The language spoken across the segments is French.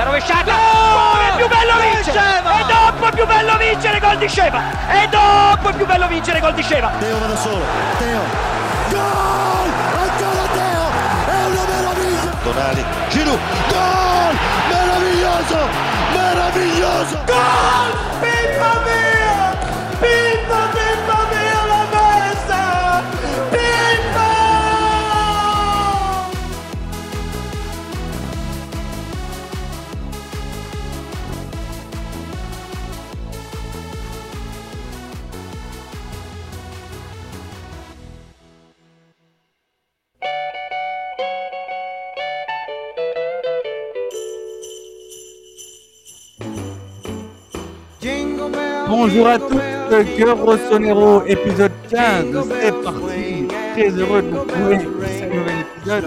La rovesciata! Come è più bello vincere! E dopo è più bello vincere gol di Sceva! E dopo è più bello vincere gol di Sceva! Teo va da solo, Teo! Gol! Ancora Teo! È una meraviglia! Tonali, Giroud, gol! Meraviglioso! Meraviglioso! Gol! Pippa! Pippa, Bonjour à tous, Cœur Rossonero, épisode 15, c'est parti. Très heureux de vous retrouver pour ce nouvel épisode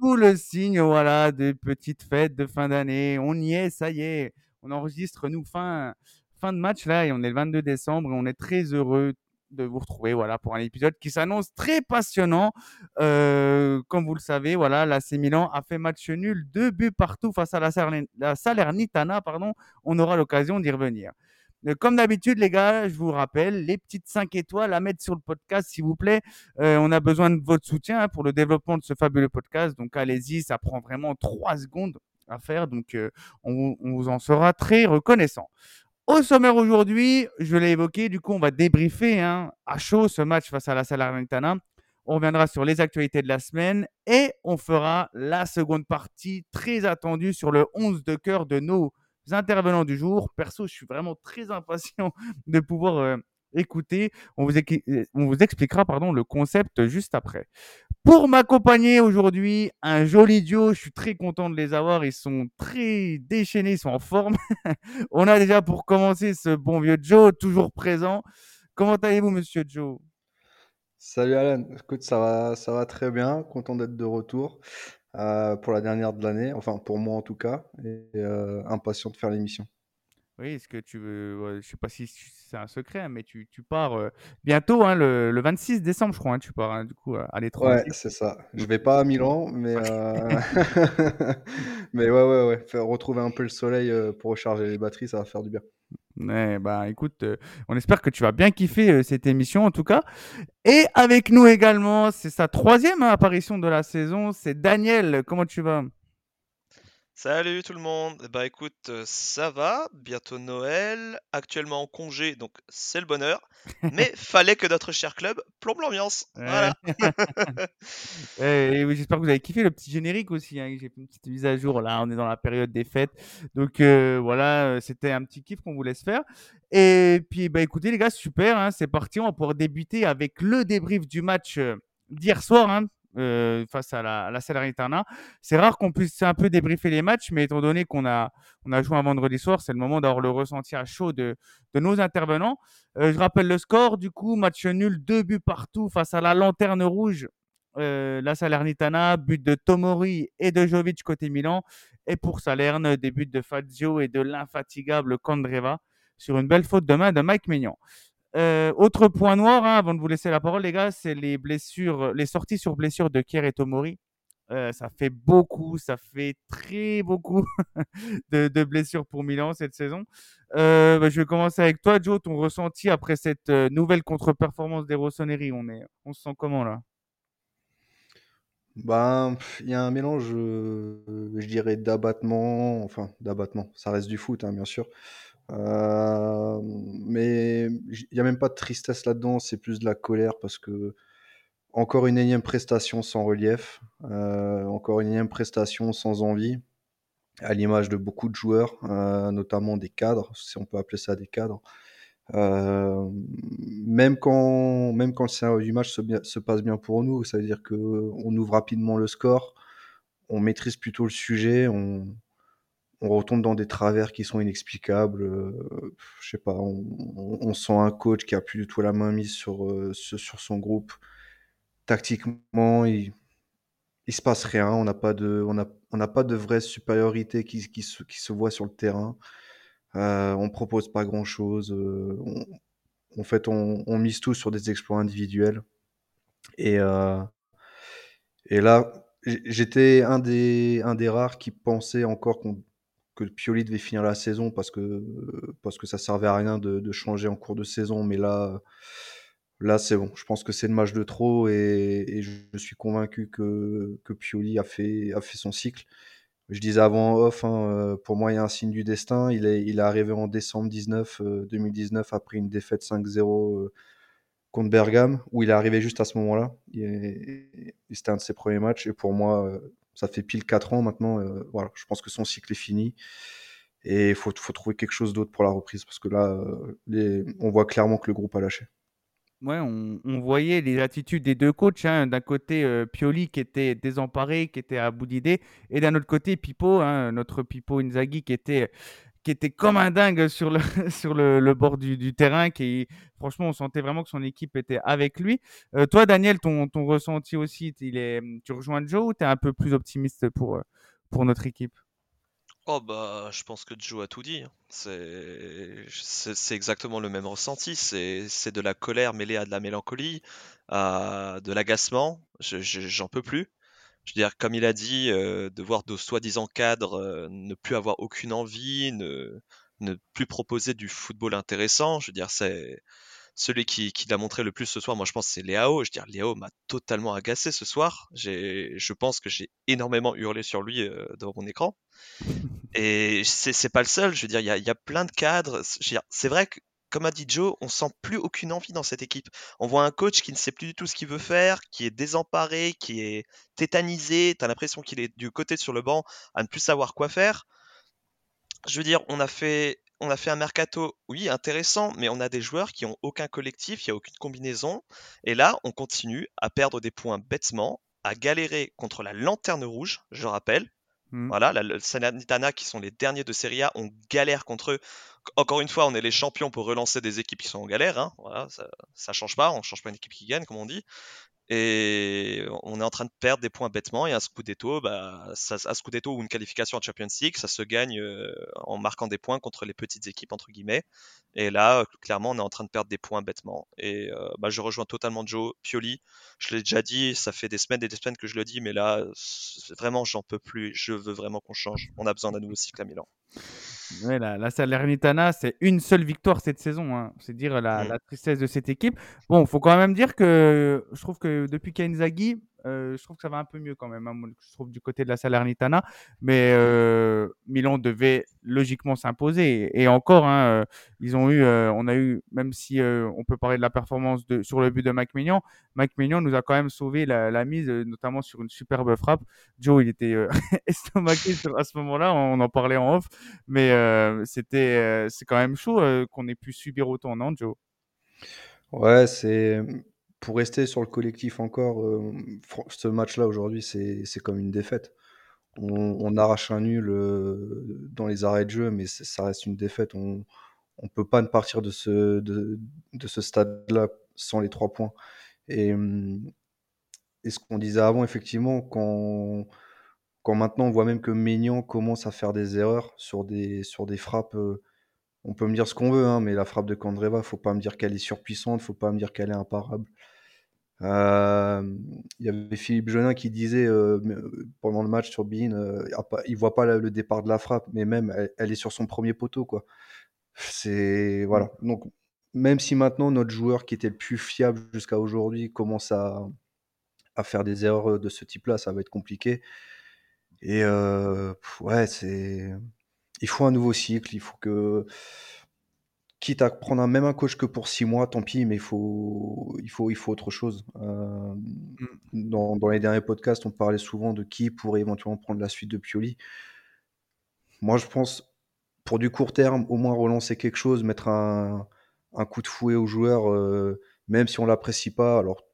sous le signe voilà, des petites fêtes de fin d'année. On y est, ça y est. On enregistre nous fin, fin de match là et on est le 22 décembre et on est très heureux de vous retrouver voilà pour un épisode qui s'annonce très passionnant. Euh, comme vous le savez, voilà, l'AC Milan a fait match nul, deux buts partout face à la, Salern- la Salernitana, pardon. On aura l'occasion d'y revenir. Euh, Comme d'habitude, les gars, je vous rappelle, les petites 5 étoiles à mettre sur le podcast, s'il vous plaît. Euh, on a besoin de votre soutien hein, pour le développement de ce fabuleux podcast. Donc, allez-y, ça prend vraiment 3 secondes à faire. Donc, euh, on, vous- en sera très reconnaissant. Au sommaire aujourd'hui, je l'ai évoqué, du coup, on va débriefer hein, à chaud ce match face à la Salernitana. On reviendra sur les actualités de la semaine et on fera la seconde partie très attendue sur le 11 de cœur de nos intervenants du jour. Perso, je suis vraiment très impatient de pouvoir euh, écouter. On vous, équi- euh, on vous expliquera pardon, le concept juste après. Pour m'accompagner aujourd'hui, un joli duo. Je suis très content de les avoir. Ils sont très déchaînés, ils sont en forme. on a déjà pour commencer ce bon vieux Joe, toujours présent. Comment allez-vous, monsieur Joe? Salut Alan, écoute, ça va, ça va très bien, content d'être de retour euh, pour la dernière de l'année, enfin pour moi en tout cas, et euh, impatient de faire l'émission. Oui, est-ce que tu veux. je sais pas si c'est un secret, hein, mais tu, tu pars euh, bientôt, hein, le, le 26 décembre, je crois. hein, tu pars du coup à l'étranger. Ouais, c'est ça. Je vais pas à Milan, mais mais ouais, ouais, ouais, faire retrouver un peu le soleil pour recharger les batteries, ça va faire du bien. Ouais, bah écoute, euh, on espère que tu vas bien kiffer euh, cette émission en tout cas. Et avec nous également, c'est sa troisième apparition de la saison, c'est Daniel. Comment tu vas? Salut tout le monde. Bah écoute, euh, ça va, bientôt Noël, actuellement en congé, donc c'est le bonheur. Mais fallait que notre cher club plombe l'ambiance. Voilà. Et oui, j'espère que vous avez kiffé le petit générique aussi. hein, J'ai fait une petite mise à jour là. On est dans la période des fêtes, donc euh, voilà, euh, c'était un petit kiff qu'on vous laisse faire. Et puis bah écoutez les gars, super, hein, c'est parti. On va pouvoir débuter avec le débrief du match euh, d'hier soir. hein, euh, face à la, Salernitana. C'est rare qu'on puisse un peu débriefer les matchs, mais étant donné qu'on a, on a joué un vendredi soir, c'est le moment d'avoir le ressenti à chaud de, de nos intervenants. Euh, je rappelle le score, du coup, match nul, deux buts partout face à la Lanterne Rouge euh, la Salernitana, but de Tomori et de Jovic côté Milan. Et pour Salerne, des buts de Fazio et de l'infatigable Kondreva sur une belle faute de main de Mike Maignan. Euh, autre point noir, hein, avant de vous laisser la parole, les gars, c'est les sorties sur blessure de Kier et Tomori. Euh, ça fait beaucoup, ça fait très beaucoup de, blessures pour Milan cette saison. Euh, bah, je vais commencer avec toi, Joe. Ton ressenti après cette nouvelle contre-performance des Rossoneri, on, se sent comment là? Ben, il y a un mélange, je dirais, d'abattement, enfin d'abattement, ça reste du foot, hein, bien sûr. Euh, mais il n'y a même pas de tristesse là-dedans, c'est plus de la colère parce que encore une énième prestation sans relief, euh, encore une énième prestation sans envie, à l'image de beaucoup de joueurs, euh, notamment des cadres, si on peut appeler ça des cadres. Même quand, même quand le scénario du match se, se passe bien pour nous, ça veut dire que on ouvre rapidement le score, on maîtrise plutôt le sujet, on, on retombe dans des travers qui sont inexplicables. euh, je sais pas, on, on- on sent un coach qui a plus du tout la main mise sur, euh, sur, son groupe. Tactiquement, il, il se passe rien. On n'a pas de, on a, on n'a pas de vraie supériorité qui, qui, se, qui se voit sur le terrain. Euh, on propose pas grand chose. on, en fait, on, mise tout sur des exploits individuels. Et, euh, et là, j'étais un des, un des rares qui pensait encore qu'on que Pioli devait finir la saison parce que, parce que ça servait à rien de, changer en cours de saison. Mais là, là c'est bon. Je pense que c'est le match de trop et, je suis convaincu que, que Pioli a fait, a fait son cycle. Je disais avant off, hein, euh, pour moi, il y a un signe du destin. Il est, il est arrivé en décembre 19, 2019 après une défaite 5-0 euh, contre Bergame, où il est arrivé juste à ce moment-là. C'était un de ses premiers matchs. Et pour moi, euh, ça fait pile 4 ans maintenant. voilà, je pense que son cycle est fini. Et il faut, trouver quelque chose d'autre pour la reprise, parce que là, les, on voit clairement que le groupe a lâché. Ouais, on, on, voyait les attitudes des deux coachs. Hein. D'un côté, euh, Pioli qui était désemparé, qui était à bout d'idées, et d'un autre côté, Pipo, hein, notre Pipo Inzaghi qui était, qui était comme un dingue sur le, sur le, bord du, terrain. Qui, franchement, on sentait vraiment que son équipe était avec lui. Euh, toi, Daniel, ton, ton ressenti aussi, il est, tu rejoins Joe ou tu es un peu plus optimiste pour, pour notre équipe? Oh bah, je pense que Joe a tout dit. hein. C'est exactement le même ressenti. C'est de la colère mêlée à de la mélancolie, à de l'agacement. Je, je- j'en peux plus. Je veux dire, comme il a dit, euh, de voir de soi-disant cadres euh, ne plus avoir aucune envie, ne ne plus proposer du football intéressant. Je veux dire, c'est celui qui, qui l'a montré le plus ce soir. Moi, je pense c'est Léao. Je veux dire, Léao m'a totalement agacé ce soir. Je pense que j'ai énormément hurlé sur lui euh, devant mon écran. Et c'est pas le seul, je veux dire, il y a, y a plein de cadres. C'est vrai que, comme a dit Joe, on sent plus aucune envie dans cette équipe. On voit un coach qui ne sait plus du tout ce qu'il veut faire, qui est désemparé, qui est tétanisé. T'as l'impression qu'il est du côté sur le banc à ne plus savoir quoi faire. Je veux dire, on a fait, un mercato, oui, intéressant, mais on a des joueurs qui ont aucun collectif, il n'y a aucune combinaison. Et là, on continue à perdre des points bêtement, à galérer contre la lanterne rouge, je rappelle. Mm. Voilà, la, le qui sont les derniers de Serie A, on galère contre eux. Encore une fois, on est les champions pour relancer des équipes qui sont en galère. Hein. Voilà, ça, ça change pas, on change pas une équipe qui gagne, comme on dit. Et on est en train de perdre des points bêtement. Et un Scudetto, bah, ça, un Scudetto ou une qualification en Champions League, ça se gagne euh, en marquant des points contre les petites équipes, entre guillemets. Et là, clairement, on est en train de perdre des points bêtement. Et euh, bah, je rejoins totalement Joe Pioli. Je l'ai déjà dit, ça fait des semaines et des semaines que je le dis, mais là, vraiment, j'en peux plus. Je veux vraiment qu'on change. On a besoin d'un nouveau cycle à Milan. Ouais, la, la Salernitana, c'est une seule victoire cette saison. Hein. C'est dire la, la tristesse de cette équipe. Bon, faut quand même dire que je trouve que depuis Kenzagi, euh, je trouve que ça va un peu mieux quand même. hein, je trouve du côté de la Salernitana, mais euh, Milan devait logiquement s'imposer. Et encore, hein, euh, ils ont eu, on a eu, même si on peut parler de la performance sur le but de Mike Maignan, Mike Maignan nous a quand même sauvé la, la mise, notamment sur une superbe frappe. Joe, il était estomaqué à ce moment-là, on en parlait en off, mais c'était, c'est quand même chaud qu'on ait pu subir autant, non, Joe? Ouais, c'est pour rester sur le collectif encore, euh, ce match-là aujourd'hui, c'est comme une défaite. On, arrache un nul euh, dans les arrêts de jeu, mais ça reste une défaite. On on peut pas ne partir de ce de, de ce stade-là sans les trois points. Et, hum, et ce qu'on disait avant, effectivement, quand quand maintenant on voit même que Maignan commence à faire des erreurs sur des sur des frappes. euh, on peut me dire ce qu'on veut, hein, mais la frappe de Kandreva, faut pas me dire qu'elle est surpuissante, faut pas me dire qu'elle est imparable. Euh, Il y avait Philippe Jeunin qui disait euh, euh, pendant le match sur Bein, euh, il il voit pas le départ de la frappe, mais même elle, elle est sur son premier poteau, quoi. C'est voilà. Donc même si maintenant notre joueur qui était le plus fiable jusqu'à aujourd'hui commence à, à faire des erreurs de ce type-là, ça va être compliqué. Et ouais, c'est il faut un nouveau cycle, il faut que quitte à prendre un, même un coach que pour six mois, tant pis, mais il faut, il faut, il faut autre chose. Euh, dans, dans les derniers podcasts, on parlait souvent de qui pourrait éventuellement prendre la suite de Pioli. Moi, je pense, pour du court terme, au moins relancer quelque chose, mettre un, un coup de fouet aux joueurs, euh, même si on l'apprécie pas. Alors,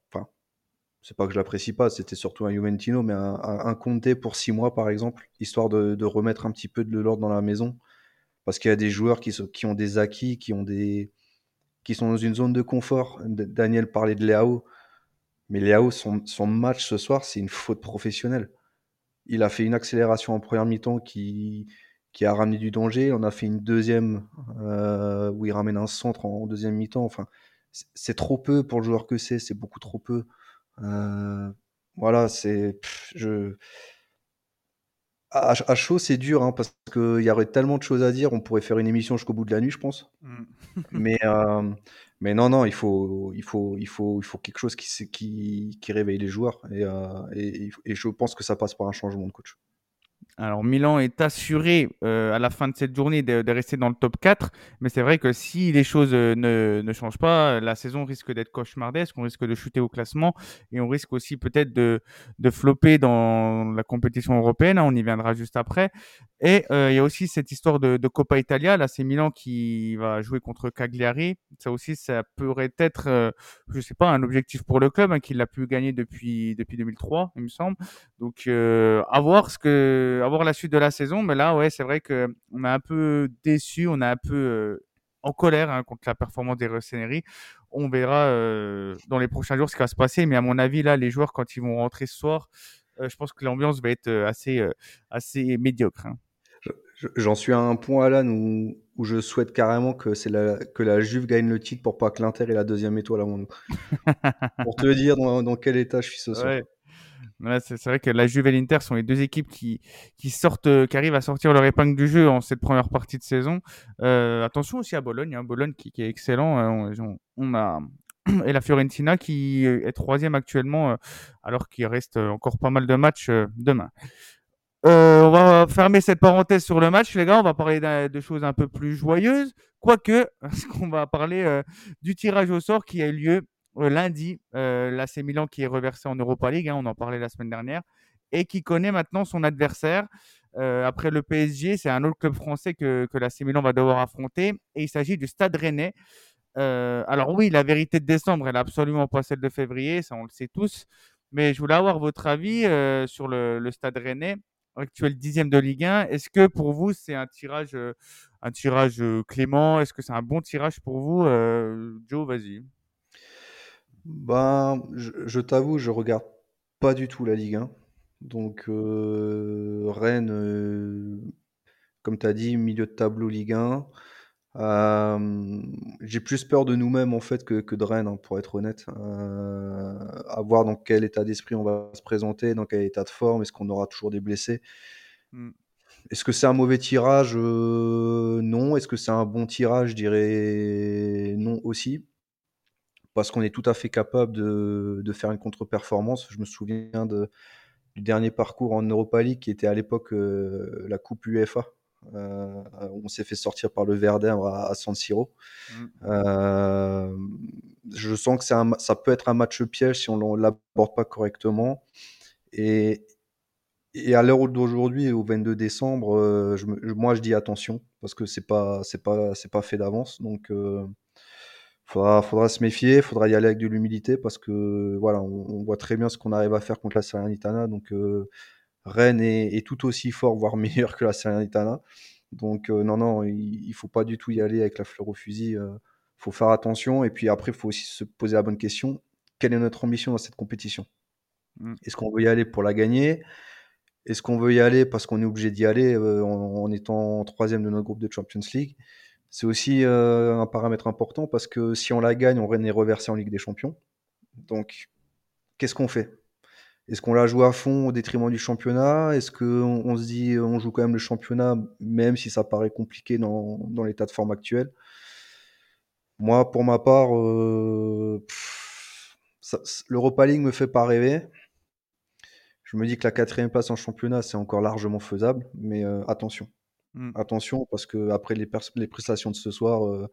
c'est pas que je l'apprécie pas, c'était surtout un Juventino, mais un, un, un pour six mois, par exemple, histoire de, remettre un petit peu de l'ordre dans la maison. Parce qu'il y a des joueurs qui, ont des acquis, qui, ont des, qui sont dans une zone de confort. Daniel parlait de Léao, mais Léao, son, match ce soir, c'est une faute professionnelle. Il a fait une accélération en première mi-temps qui, qui a ramené du danger. On a fait une deuxième euh, où il ramène un centre en deuxième mi-temps. Enfin, c'est trop peu pour le joueur que c'est, c'est beaucoup trop peu. Euh, voilà, c'est. Je... À, à chaud, c'est dur, hein, parce qu'il y aurait tellement de choses à dire. On pourrait faire une émission jusqu'au bout de la nuit, je pense. Mm. mais, euh, mais non, non, il faut, il faut, il faut, il faut quelque chose qui, qui, qui réveille les joueurs. Et, euh, et, et je pense que ça passe par un changement de coach. Alors Milan est assuré euh, à la fin de cette journée de, rester dans le top 4, mais c'est vrai que si les choses euh, ne, ne changent pas, la saison risque d'être cauchemardesque, on risque de chuter au classement et on risque aussi peut-être de, de flopper dans la compétition européenne, hein, on y viendra juste après. Et euh, il y a aussi cette histoire de, de Coppa Italia, là c'est Milan qui va jouer contre Cagliari, ça aussi ça pourrait être, euh, je sais pas, un objectif pour le club, hein, qu'il a pu gagner depuis, depuis 2003, il me semble. Donc à voir ce que avoir la suite de la saison. Mais là, ouais, c'est vrai que on est un peu déçu, on est un peu euh, en colère hein, contre la performance des Rossoneri. On verra euh, dans les prochains jours ce qui va se passer. Mais à mon avis, là, les joueurs, quand ils vont rentrer ce soir, euh, je pense que l'ambiance va être assez, assez médiocre. Hein. J'en suis à un point, Alan, où, où je souhaite carrément que, c'est la, que la Juve gagne le titre pour pas que l'Inter ait la deuxième étoile à mon nom. pour te dire dans, dans, quel état je suis ce soir. Ouais. C'est vrai que la Juve et l'Inter sont les deux équipes qui, sortent, euh, qui arrivent à sortir leur épingle du jeu en cette première partie de saison. Euh, attention aussi à Bologne, hein, Bologne qui, est excellent. Euh, on, a et la Fiorentina qui est troisième actuellement, alors qu'il reste encore pas mal de matchs demain. on va fermer cette parenthèse sur le match, les gars. On va parler de choses un peu plus joyeuses, quoique, parce qu'on va parler du tirage au sort qui a eu lieu lundi, euh, l'AC Milan qui est reversé en Europa League, hein, on en parlait la semaine dernière, et qui connaît maintenant son adversaire. Euh, après le PSG, c'est un autre club français que, que l'AC Milan va devoir affronter, et il s'agit du Stade Rennais. Euh, alors oui, la vérité de décembre, elle est absolument pas celle de février, ça on le sait tous, mais je voulais avoir votre avis euh, sur le, le, Stade Rennais, actuel dixième de Ligue 1. Est-ce que pour vous c'est un tirage, euh, un tirage clément? Est-ce que c'est un bon tirage pour vous Joe, vas-y. Ben, je, je t'avoue, je regarde pas du tout la Ligue 1. Donc, euh, Rennes, euh, comme tu as dit, milieu de tableau Ligue 1. Euh, j'ai plus peur de nous-mêmes en fait que, que, de Rennes, hein, pour être honnête. À voir dans quel état d'esprit on va se présenter, dans quel état de forme, est-ce qu'on aura toujours des blessés. Mm. Est-ce que c'est un mauvais tirage? Non. Est-ce que c'est un bon tirage? Je dirais non aussi parce qu'on est tout à fait capable de, de faire une contre-performance. Je me souviens de, du dernier parcours en Europa League qui était à l'époque euh, la Coupe UEFA. Euh, on s'est fait sortir par le Verdun à, à San Siro. Mm. Euh, je sens que un, ça peut être un match piège si on ne l'aborde pas correctement. Et, et à l'heure d'aujourd'hui, au 22 décembre, je moi je dis attention parce que c'est pas c'est pas c'est pas fait d'avance. Donc faudra, faudra se méfier, faudra y aller avec de l'humilité parce que voilà, on, on, voit très bien ce qu'on arrive à faire contre la Salernitana. Donc euh, Rennes est, est, tout aussi fort, voire meilleur que la Salernitana. Donc euh, non, non, il, il faut pas du tout y aller avec la fleur au fusil. Euh, faut faire attention et puis après, il faut aussi se poser la bonne question quelle est notre ambition dans cette compétition? Mmh. Est-ce qu'on veut y aller pour la gagner? Est-ce qu'on veut y aller parce qu'on est obligé d'y aller en, en, étant troisième de notre groupe de Champions League? C'est aussi euh, un paramètre important parce que si on la gagne, on est reversé en Ligue des Champions. Donc, qu'est-ce qu'on fait? Est-ce qu'on la joue à fond au détriment du championnat? Est-ce qu'on on se dit on joue quand même le championnat, même si ça paraît compliqué dans, l'état de forme actuel? Moi, pour ma part, euh, l'Europa League me fait pas rêver. Je me dis que la quatrième place en championnat, c'est encore largement faisable, mais euh, attention. Mmh. Attention, parce que après les, les, prestations de ce soir, euh,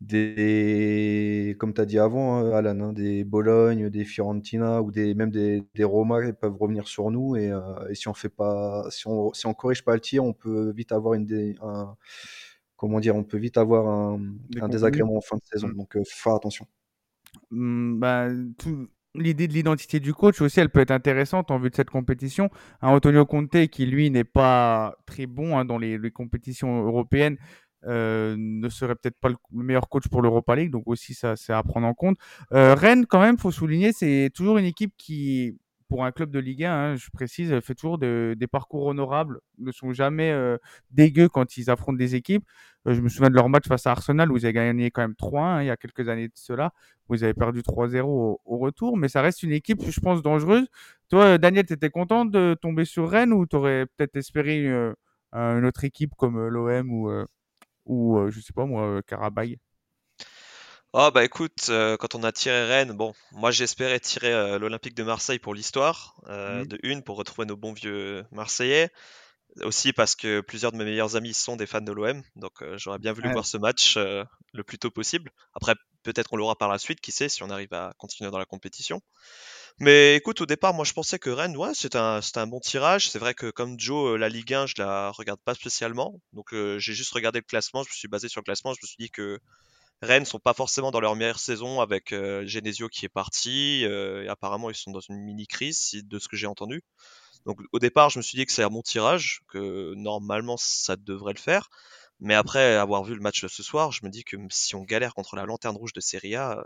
des, comme tu as dit avant, hein, Alan, hein, des Bologne, des Fiorentina ou des, même des, des Roma peuvent revenir sur nous. Et, euh, et, si on fait pas, si on, si on corrige pas le tir, on peut vite avoir une, un, comment dire, on peut vite avoir un, un désagrément en fin de saison. Mmh. Donc, euh, faire attention. Mmh, bah, tout, l'idée de l'identité du coach aussi, elle peut être intéressante en vue de cette compétition. Un Antonio Conte qui, lui, n'est pas très bon hein, dans les, les, compétitions européennes, euh, ne serait peut-être pas le, meilleur coach pour l'Europa League, donc aussi ça c'est à prendre en compte. Euh, Rennes, quand même, faut souligner, c'est toujours une équipe qui pour un club de Ligue 1, hein, je précise, fait toujours de- des parcours honorables, ne sont jamais euh, dégueux quand ils affrontent des équipes. Euh, je me souviens de leur match face à Arsenal où ils avaient gagné quand même 3-1 hein, il y a quelques années de cela, où ils avaient perdu 3-0 au, retour, mais ça reste une équipe, je pense, dangereuse. Toi, Daniel, tu étais content de tomber sur Rennes ou tu aurais peut-être espéré euh, une autre équipe comme euh, l'OM ou, euh, ou euh, je sais pas moi, euh, Karabakh Oh bah écoute, euh, quand on a tiré Rennes, bon, moi j'espérais tirer euh, l'Olympique de Marseille pour l'histoire, euh, de une pour retrouver nos bons vieux Marseillais, aussi parce que plusieurs de mes meilleurs amis sont des fans de l'OM, donc euh, j'aurais bien voulu Ouais. voir ce match euh, le plus tôt possible. Après, peut-être on l'aura par la suite, qui sait, si on arrive à continuer dans la compétition. Mais écoute, au départ, moi je pensais que Rennes, ouais, c'était un, un bon tirage. C'est vrai que comme Joe, euh, la Ligue 1, je la regarde pas spécialement, donc euh, j'ai juste regardé le classement, je me suis basé sur le classement, je me suis dit que Rennes sont pas forcément dans leur meilleure saison avec euh, Genesio qui est parti. euh, et apparemment, ils sont dans une mini crise, de ce que j'ai entendu. Donc, au départ, je me suis dit que c'est un bon tirage, que normalement ça devrait le faire. Mais après avoir vu le match de ce soir, je me dis que si on galère contre la lanterne rouge de Serie A,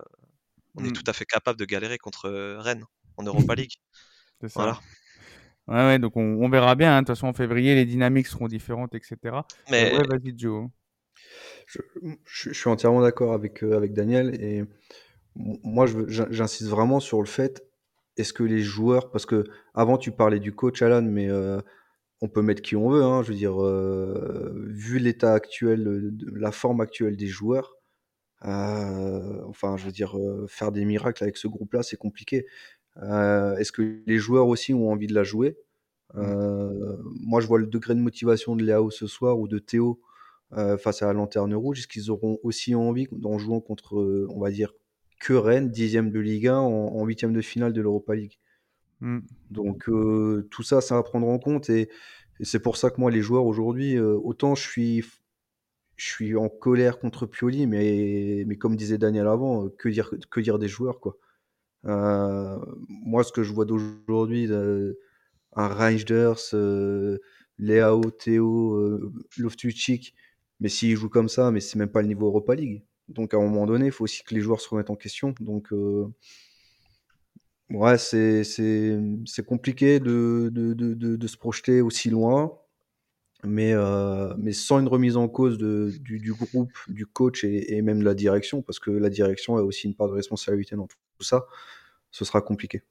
on est Mm. tout à fait capable de galérer contre euh, Rennes en Europa League. C'est ça. Voilà. Ouais, ouais, donc on, on verra bien. hein. De toute façon, en février, les dynamiques seront différentes, etc. Mais ouais, vas-y, Joe. Je, je- je suis entièrement d'accord avec, euh, avec Daniel et moi je veux- j'in- j'insiste vraiment sur le fait est-ce que les joueurs parce que avant tu parlais du coach Alan mais euh, on peut mettre qui on veut hein, je veux dire euh, vu l'état actuel de- la forme actuelle des joueurs euh, enfin je veux dire euh, faire des miracles avec ce groupe-là c'est compliqué. Euh, est-ce que les joueurs aussi ont envie de la jouer? Euh, moi je vois le degré de motivation de Léao ce soir ou de Théo euh, face à la Lanterne Rouge Est-ce qu'ils auront aussi envie, en jouant contre, euh, on va dire, que Rennes, dixième de Ligue 1, en huitième de finale de l'Europa League? Mm. Donc euh, tout ça, ça va prendre en compte et, et c'est pour ça que moi, les joueurs aujourd'hui, euh, autant je suis, je suis en colère contre Pioli, mais, mais comme disait Daniel avant, que dire, que dire des joueurs, quoi. Moi, ce que je vois d'aujourd'hui, un Reinders, Leao, Théo, Loftus-Cheek, mais s'ils jouent comme ça, mais c'est même pas le niveau Europa League. Donc à un moment donné, il faut aussi que les joueurs se remettent en question. Donc euh, ouais, c'est compliqué de, de, de, de, se projeter aussi loin, mais euh, mais sans une remise en cause du, du groupe, du coach et, même de la direction, parce que la direction a aussi une part de responsabilité dans tout ça. Ce sera compliqué.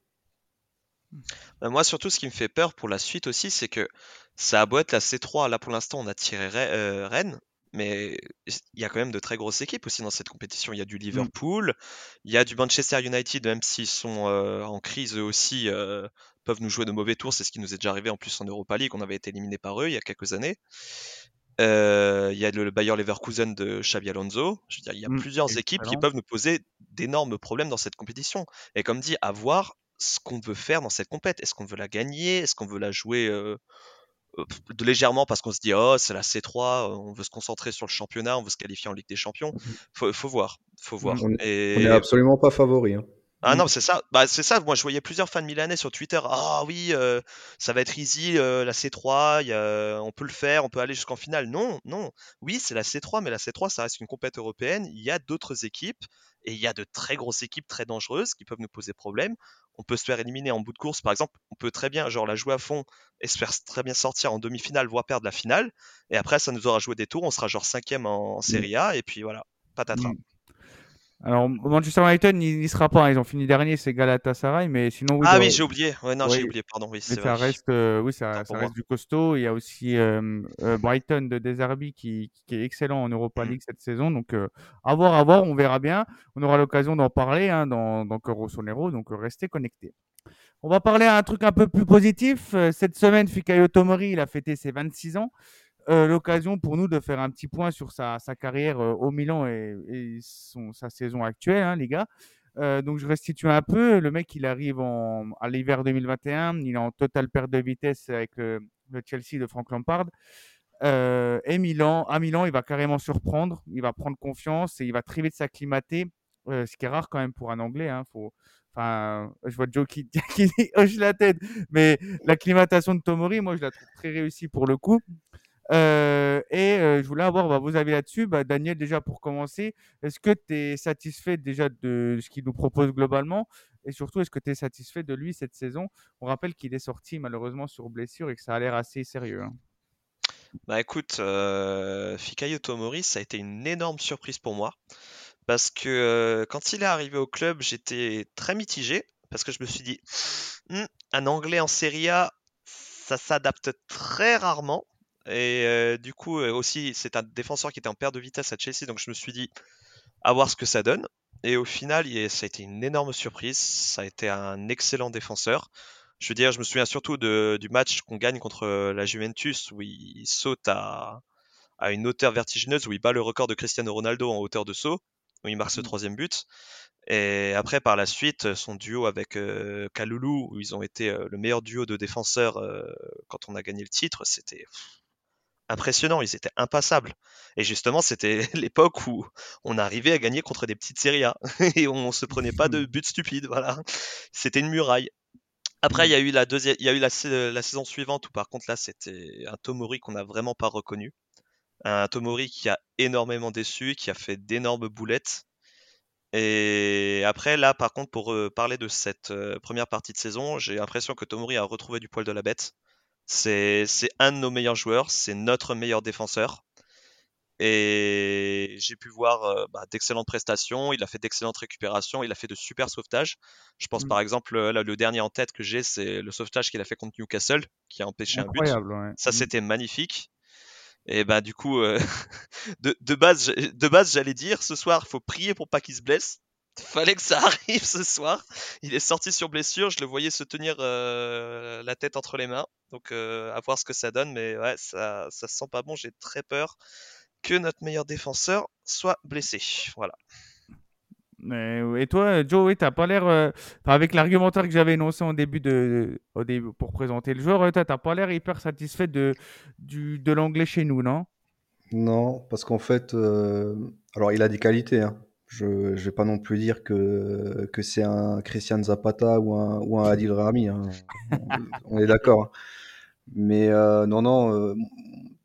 Bah, moi, surtout, ce qui me fait peur pour la suite aussi, c'est que ça a beau être la C3, là pour l'instant, on a tiré euh, Rennes, mais il y a quand même de très grosses équipes aussi dans cette compétition. Il y a du Liverpool, il y a du Manchester United, même s'ils sont euh, en crise eux aussi, euh, peuvent nous jouer de mauvais tours. C'est ce qui nous est déjà arrivé en plus en Europa League. On avait été éliminé par eux il y a quelques années. Euh, il y a le Bayer Leverkusen de Xabi Alonso. Je veux dire, il y a Mm, plusieurs équipes qui peuvent nous poser d'énormes problèmes dans cette compétition. Et comme dit, à voir ce qu'on veut faire dans cette compète. Est-ce qu'on veut la gagner? Est-ce qu'on veut la jouer de légèrement parce qu'on se dit oh c'est la C3, euh, on veut se concentrer sur le championnat, on veut se qualifier en Ligue des Champions. Faut, faut voir, faut voir. On n'est absolument pas favori. hein. ah Mm. non, c'est ça. Bah, c'est ça. Moi, je voyais plusieurs fans milanais sur Twitter. Ah oui, euh, ça va être easy, euh, la C3. il y a- on peut le faire, on peut aller jusqu'en finale. Non, non. Oui, c'est la C3, mais la C3, ça reste une compète européenne. Il y a d'autres équipes et il y a de très grosses équipes très dangereuses qui peuvent nous poser problème. On peut se faire éliminer en bout de course, par exemple. On peut très bien, genre, la jouer à fond et se faire très bien sortir en demi-finale, voire perdre la finale. Et après, ça nous aura joué des tours. On sera genre cinquième en, en Serie A et puis voilà, patatras. Mm. Alors, Manchester United n'y sera pas. hein. Ils ont fini dernier, c'est Galatasaray, mais sinon, oui, Ah oui, j'ai oublié. Ouais, non, Oui. j'ai oublié. Pardon, oui, Mais ça vrai. reste, euh, oui, ça, ça reste du costaud. Il y a aussi euh, euh, Brighton de Deserbi qui, qui est excellent en Europa Mm. League cette saison. Donc, à voir, à voir, on verra bien. On aura l'occasion d'en parler hein, dans, dans Coro Sonero, donc restez connectés. On va parler à un truc un peu plus positif. Cette semaine, Fikayo Tomori, il a fêté ses 26 ans. Euh, L'occasion pour nous de faire un petit point sur sa, carrière euh, au Milan et, son- sa saison actuelle, hein, les gars. Euh, donc je restitue un peu. Le mec, il arrive en, à l'hiver 2021. Il est en totale perte de vitesse avec le, Chelsea de Frank Lampard. Et Milan, à Milan, il va carrément surprendre. Il va prendre confiance et il va très vite s'acclimater. Ce qui est rare quand même pour un Anglais. Hein. Faut, enfin, je vois Joe qui, qui hoche la tête. Mais l'acclimatation de Tomori, moi, je la trouve très réussie pour le coup. Euh, et euh, je voulais avoir bah, vos avis là-dessus. Bah, Daniel, déjà pour commencer, est-ce que tu es satisfait déjà de ce qu'il nous propose globalement? Et surtout, est-ce que tu es satisfait de lui cette saison? On rappelle qu'il est sorti malheureusement sur blessure et que ça a l'air assez sérieux. hein. Bah écoute, euh, Fikayo Tomori, ça a été une énorme surprise pour moi. Parce que euh, quand il est arrivé au club, j'étais très mitigé. Parce que je me suis dit, Hmm, un Anglais en Serie A, ça s'adapte très rarement. Et euh, du coup, euh, aussi, c'est un défenseur qui était en perte de vitesse à Chelsea. Donc je me suis dit, à voir ce que ça donne. Et au final, il ça a été une énorme surprise. Ça a été un excellent défenseur. Je veux dire, je me souviens surtout de- du match qu'on gagne contre euh, la Juventus où il saute à, à une hauteur vertigineuse, où il bat le record de Cristiano Ronaldo en hauteur de saut, où il marque ce Mm. troisième but. Et après, par la suite, son duo avec euh, Kalulu, où ils ont été euh, le meilleur duo de défenseurs euh, quand on a gagné le titre, c'était pff, impressionnant. Ils étaient impassables. Et justement, c'était l'époque où on arrivait à gagner contre des petites séries A et on se prenait pas de buts stupides. Voilà, c'était une muraille. Après, il y a eu la deuxième, il y a eu la saison suivante où par contre là, c'était un Tomori qu'on n'a vraiment pas reconnu. Un Tomori qui a énormément déçu, qui a fait d'énormes boulettes. Et après, là, par contre, pour euh, parler de cette euh, première partie de saison, j'ai l'impression que Tomori a retrouvé du poil de la bête. C'est, un de nos meilleurs joueurs, c'est notre meilleur défenseur. Et j'ai pu voir euh, bah, d'excellentes prestations, il a fait d'excellentes récupérations, il a fait de super sauvetages. Je pense Mm. par exemple, euh, là, le dernier en tête que j'ai, c'est le sauvetage qu'il a fait contre Newcastle, qui a empêché un but. Ouais. Ça, Mm. c'était magnifique. Et bah du coup, euh, de, de base, de base, j'allais dire ce soir, faut prier pour pas qu'il se blesse. Fallait que ça arrive ce soir. Il est sorti sur blessure, je le voyais se tenir euh, la tête entre les mains. Donc euh, à voir ce que ça donne, mais ouais, ça, ça sent pas bon. J'ai très peur que notre meilleur défenseur soit blessé. Voilà. Mais, et toi, Joe, oui, t'as pas l'air, euh, avec l'argumentaire que j'avais énoncé en début de, au début, pour présenter le joueur, toi, t'as pas l'air hyper satisfait de, du, de l'anglais chez nous, non? Non, parce qu'en fait, euh, alors il a des qualités. Hein. Je ne vais pas non plus dire que, que c'est un Christian Zapata ou un, ou un Adil Rami. hein. On, on est d'accord. hein. Mais euh, non, non, euh,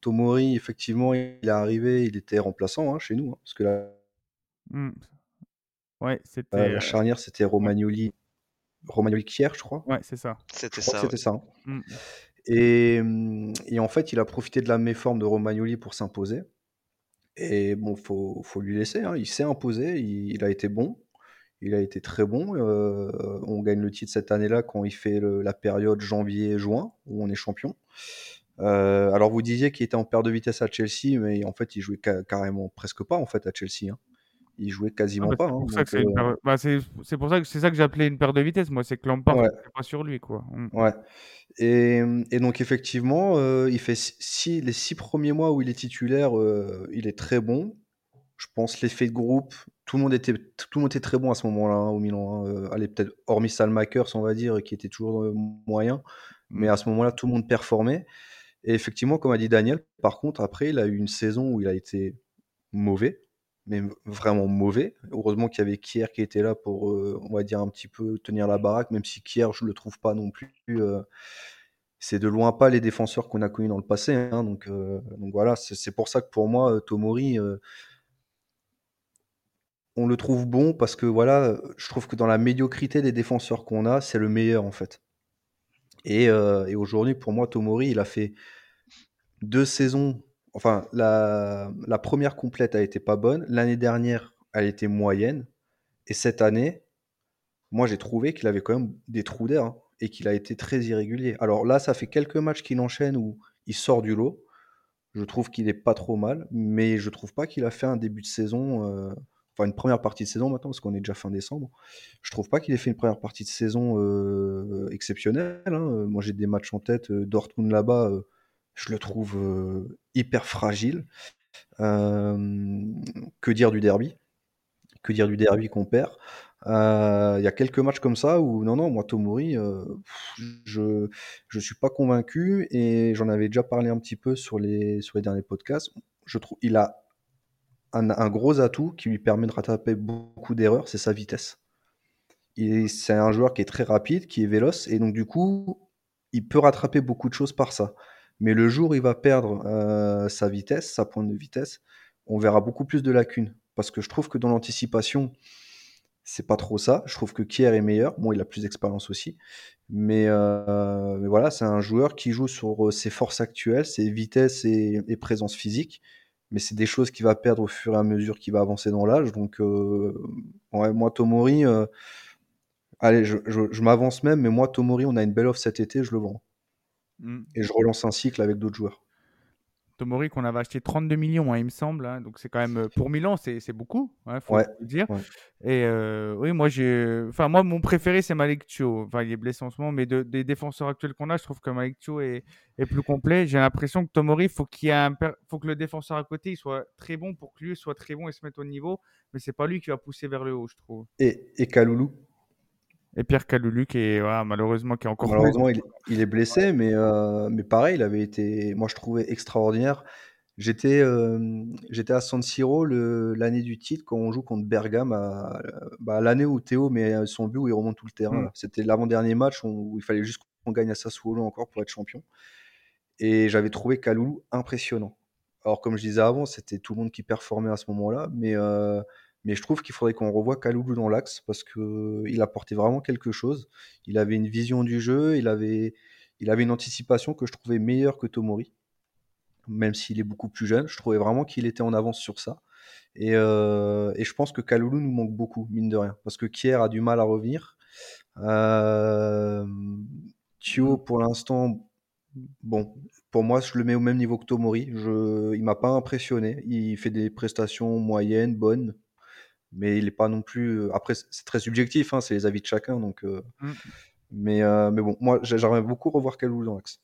Tomori, effectivement, il est arrivé, il était remplaçant hein, chez nous. hein, parce que la, Mm. Ouais, c'était, la- la euh, charnière, c'était Romagnoli, Romagnoli Kier, je crois. ouais, c'est ça. C'était Je crois ça. ouais. c'était ça. hein. Mm. Et, hum, et en fait, il a profité de la méforme de Romagnoli pour s'imposer. Et bon, faut, faut lui laisser. hein. Il s'est imposé, il, a été bon. Il a été très bon. euh, on gagne le titre cette année-là quand il fait la période janvier-juin, où on est champion. Euh, alors vous disiez qu'il était en perte de vitesse à Chelsea, mais en fait il jouait ca- carrément presque pas en fait à Chelsea. hein. Il jouait Ah, quasiment bah, pas. c'est hein, pour ça que c'est euh, paire- bah, pour ça que c'est ça que j'appelais une paire de vitesse, moi, c'est que Lampard, ouais, c'est pas sur lui, quoi. Mm. ouais. Et, et donc effectivement, euh, il fait six, les six premiers mois où il est titulaire, euh, il est très bon. Je pense l'effet de groupe, tout le monde était, tout le monde était très bon à ce moment-là hein, au Milan. hein. Euh, allez, peut-être hormis Salmakers, on va dire, qui était toujours moyen. Mais Mm. à ce moment-là, tout le monde performait. Et effectivement, comme a dit Daniel, par contre, après, il a eu une saison où il a été mauvais, mais vraiment mauvais. Heureusement qu'il y avait Kier qui était là pour, euh, on va dire, un petit peu tenir la baraque, même si Kier, je le trouve pas non plus. euh, c'est de loin pas les défenseurs qu'on a connus dans le passé. hein. donc, euh, donc voilà, c'est pour ça que pour moi, Tomori, on le trouve bon parce que voilà, je trouve que dans la médiocrité des défenseurs qu'on a, c'est le meilleur en fait. Et, et aujourd'hui, pour moi, Tomori, il a fait deux saisons. Enfin, la, première complète a été pas bonne. L'année dernière, elle était moyenne. Et cette année, moi, j'ai trouvé qu'il avait quand même des trous d'air hein, et qu'il a été très irrégulier. Alors là, ça fait quelques matchs qu'il enchaîne où il sort du lot. Je trouve qu'il est pas trop mal, mais je trouve pas qu'il a fait un début de saison, euh, enfin une première partie de saison maintenant, parce qu'on est déjà fin décembre. Je trouve pas qu'il ait fait une première partie de saison euh, exceptionnelle. hein. Moi, j'ai des matchs en tête. euh, Dortmund là-bas, je le trouve euh, hyper fragile. Euh, que dire du derby? Que dire du derby qu'on perd? Euh, Il y a quelques matchs comme ça où, non, non, moi, Tomori, euh, je je suis pas convaincu et j'en avais déjà parlé un petit peu sur les, sur les derniers podcasts. Je trouve il a un, un gros atout qui lui permet de rattraper beaucoup d'erreurs, c'est sa vitesse. C'est un joueur qui est très rapide, qui est véloce et donc du coup, il peut rattraper beaucoup de choses par ça. Mais le jour où il va perdre euh, sa vitesse, sa pointe de vitesse, on verra beaucoup plus de lacunes. Parce que je trouve que dans l'anticipation, c'est pas trop ça. Je trouve que Kier est meilleur. Bon, il a plus d'expérience aussi. Mais, euh, voilà, c'est un joueur qui joue sur euh, ses forces actuelles, ses vitesses et, présence physique. Mais c'est des choses qu'il va perdre au fur et à mesure qu'il va avancer dans l'âge. Donc, moi, Tomori, allez, je, je- je m'avance même, mais moi, Tomori, on a une belle offre cet été, je le vends. Mm. Et je relance un cycle avec d'autres joueurs. Tomori qu'on avait acheté 32 millions, hein, il me semble. hein, donc c'est quand même euh, pour Milan, c'est beaucoup, hein, faut Ouais, le dire. ouais. Et euh, oui, moi j'ai, enfin moi mon préféré c'est Malik Thio. Enfin il est blessé en ce moment, mais de- des défenseurs actuels qu'on a, je trouve que Malik Thio est, est plus complet. J'ai l'impression que Tomori, faut qu'il un, per- faut que le défenseur à côté il soit très bon pour que lui soit très bon et se mette au niveau. Mais c'est pas lui qui va pousser vers le haut, je trouve. Et, et Kaloulou, Et Pierre Kaloulu qui est voilà, malheureusement qui est encore malheureusement, il, il est blessé, mais, euh, mais pareil, il avait été, moi, je trouvais extraordinaire. J'étais euh, j'étais à San Siro l'année du titre quand on joue contre Bergame, à, bah, l'année où Théo met son but où il remonte tout le terrain. Mm. là. C'était l'avant-dernier match où il fallait juste qu'on gagne à Sassuolo encore pour être champion. Et j'avais trouvé Kaloulou impressionnant. Alors, comme je disais avant, c'était tout le monde qui performait à ce moment-là, mais, euh, mais je trouve qu'il faudrait qu'on revoie Kaloulou dans l'axe parce qu'il apportait vraiment quelque chose. Il avait une vision du jeu, il avait, il avait une anticipation que je trouvais meilleure que Tomori, même s'il est beaucoup plus jeune. Je trouvais vraiment qu'il était en avance sur ça. Et, euh, et je pense que Kaloulou nous manque beaucoup, mine de rien, parce que Kier a du mal à revenir. Euh, Thio, pour l'instant, bon, pour moi, je le mets au même niveau que Tomori. Je, il m'a pas impressionné. Il fait des prestations moyennes, bonnes, mais il est pas non plus. euh, Après, c'est très subjectif, hein, c'est les avis de chacun. Donc, euh, Mm. mais, euh, mais bon, moi, j'ai- j'aimerais beaucoup revoir Kaloulou dans l'axe.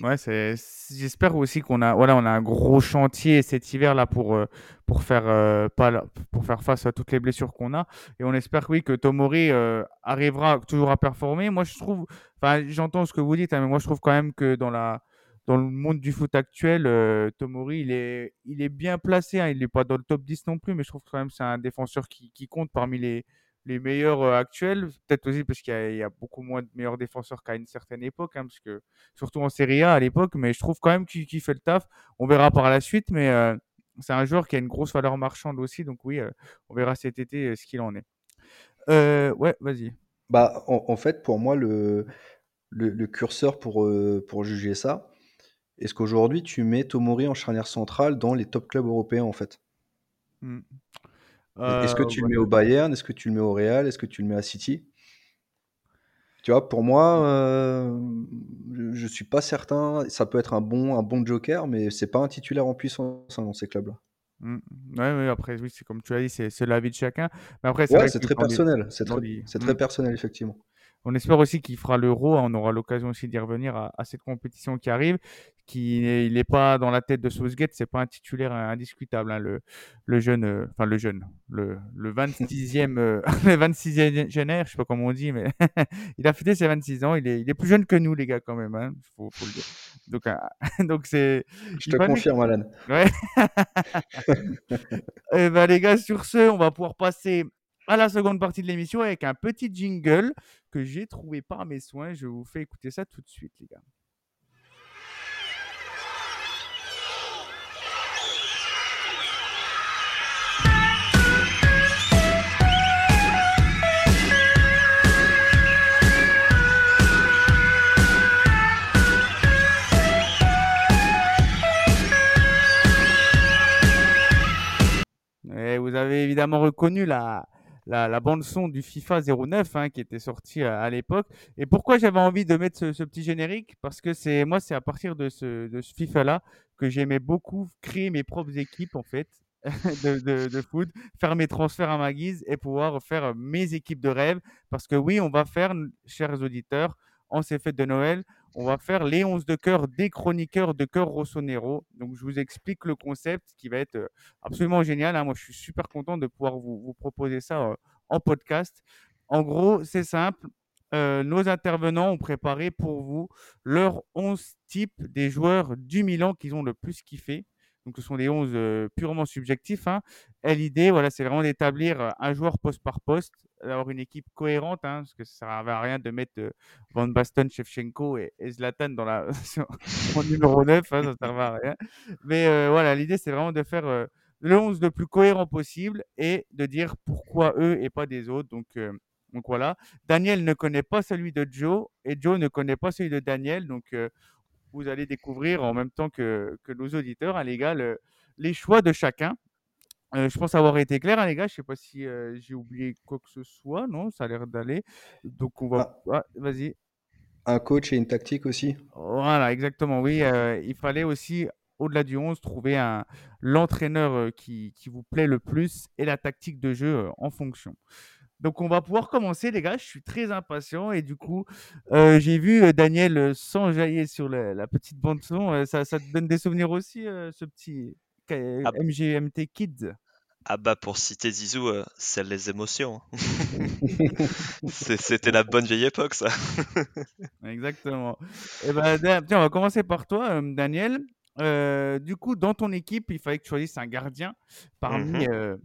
Ouais, c'est. J'espère aussi qu'on a, voilà, on a un gros chantier cet hiver là pour pour faire euh, pas pour faire face à toutes les blessures qu'on a. Et on espère oui que Tomori euh, arrivera toujours à performer. Moi, je trouve, enfin, j'entends ce que vous dites, hein, mais moi, je trouve quand même que dans la dans le monde du foot actuel, euh, Tomori, il est il est bien placé. hein. Il n'est pas dans le top 10 non plus, mais je trouve quand même c'est un défenseur qui qui compte parmi les les meilleurs euh, actuels. Peut-être aussi parce qu'il y, a beaucoup moins de meilleurs défenseurs qu'à une certaine époque, hein, parce que surtout en Serie A à l'époque, mais je trouve quand même qu'il qu'il fait le taf. On verra par la suite, mais euh, c'est un joueur qui a une grosse valeur marchande aussi, donc oui, on verra cet été ce qu'il en est. Ouais, vas-y. Bah, en, fait, pour moi, le, le, le curseur pour, pour juger ça, est-ce qu'aujourd'hui, tu mets Tomori en charnière centrale dans les top clubs européens, en fait? Hmm. Est-ce que Euh, tu le mets au Bayern? Est-ce que tu le mets au Real? Est-ce que tu le mets à City? Tu vois, pour moi, euh, je, je suis pas certain. Ça peut être un bon, un bon joker, mais c'est pas un titulaire en puissance hein, dans ces clubs-là. Hmm. Ouais, ouais, après, oui, c'est comme tu as dit, c'est l'avis de chacun. Mais après, c'est Ouais, très personnel. Très, c'est Hmm. très personnel, effectivement. On espère aussi qu'il fera l'Euro. hein, On aura l'occasion aussi d'y revenir à, à cette compétition qui arrive. Qui n'est- il n'est pas dans la tête de Southgate. C'est pas un titulaire indiscutable. hein, le, le jeune, euh, enfin le jeune, le, le 26e, euh, le 26e génère, je sais pas comment on dit, mais il a fêté ses 26 ans. Il est, il est plus jeune que nous, les gars, quand même. Hein, faut, faut le dire. Donc, euh, donc c'est. Je te confirme, Alan. Ouais. Eh ben, les gars, sur ce, on va pouvoir passer à la seconde partie de l'émission avec un petit jingle que j'ai trouvé par mes soins. Je vous fais écouter ça tout de suite, les gars. Et vous avez évidemment reconnu la, la, bande-son du FIFA 09 hein, qui était sorti à, à l'époque. Et pourquoi j'avais envie de mettre ce, petit générique? Parce que c'est moi, c'est à partir de ce, de ce FIFA-là que j'aimais beaucoup créer mes propres équipes en fait de, de, de foot, faire mes transferts à ma guise et pouvoir faire mes équipes de rêve. Parce que oui, on va faire, chers auditeurs, en ces fêtes de Noël, on va faire les 11 de cœur des chroniqueurs de cœur Rossonero. Donc, je vous explique le concept qui va être euh, absolument génial. hein. Moi, je suis super content de pouvoir vous, proposer ça euh, en podcast. En gros, c'est simple. Euh, nos intervenants ont préparé pour vous leurs 11 types des joueurs du Milan qu'ils ont le plus kiffé. Donc, ce sont des 11 euh, purement subjectifs. hein. L'idée, voilà, c'est vraiment d'établir euh, un joueur poste par poste, d'avoir une équipe cohérente, hein, parce que ça ne servait à rien de mettre euh, Van Basten, Shevchenko et, et Zlatan dans la, en numéro 9, hein, ça ne servait à rien. Mais voilà, l'idée, c'est vraiment de faire le 11 le plus cohérent possible et de dire pourquoi eux et pas des autres. Donc, donc voilà. Daniel ne connaît pas celui de Joe et Joe ne connaît pas celui de Daniel. Donc, vous allez découvrir en même temps que, que nos auditeurs, hein, les gars, le- les choix de chacun. Euh, je pense avoir été clair, hein, les gars. Je sais pas si euh, j'ai oublié quoi que ce soit. Non, ça a l'air d'aller. Donc, on va. Ah, Vas-y. Un coach et une tactique aussi. Voilà, exactement. Oui, euh, il fallait aussi, au-delà du 11, trouver un, l'entraîneur qui, qui vous plaît le plus et la tactique de jeu en fonction. Donc, on va pouvoir commencer, les gars. Je suis très impatient et du coup, euh, j'ai vu euh, Daniel euh, s'enjailler sur la, la petite bande son. Euh, ça, ça te donne des souvenirs aussi, ce petit Ah. MGMT Kids? Ah bah pour citer Zizou, c'est les émotions. C'était la bonne vieille époque, ça. Exactement. Et ben, da- tiens, on va commencer par toi, Daniel. Du coup, dans ton équipe, il fallait que tu choisisses un gardien parmi euh,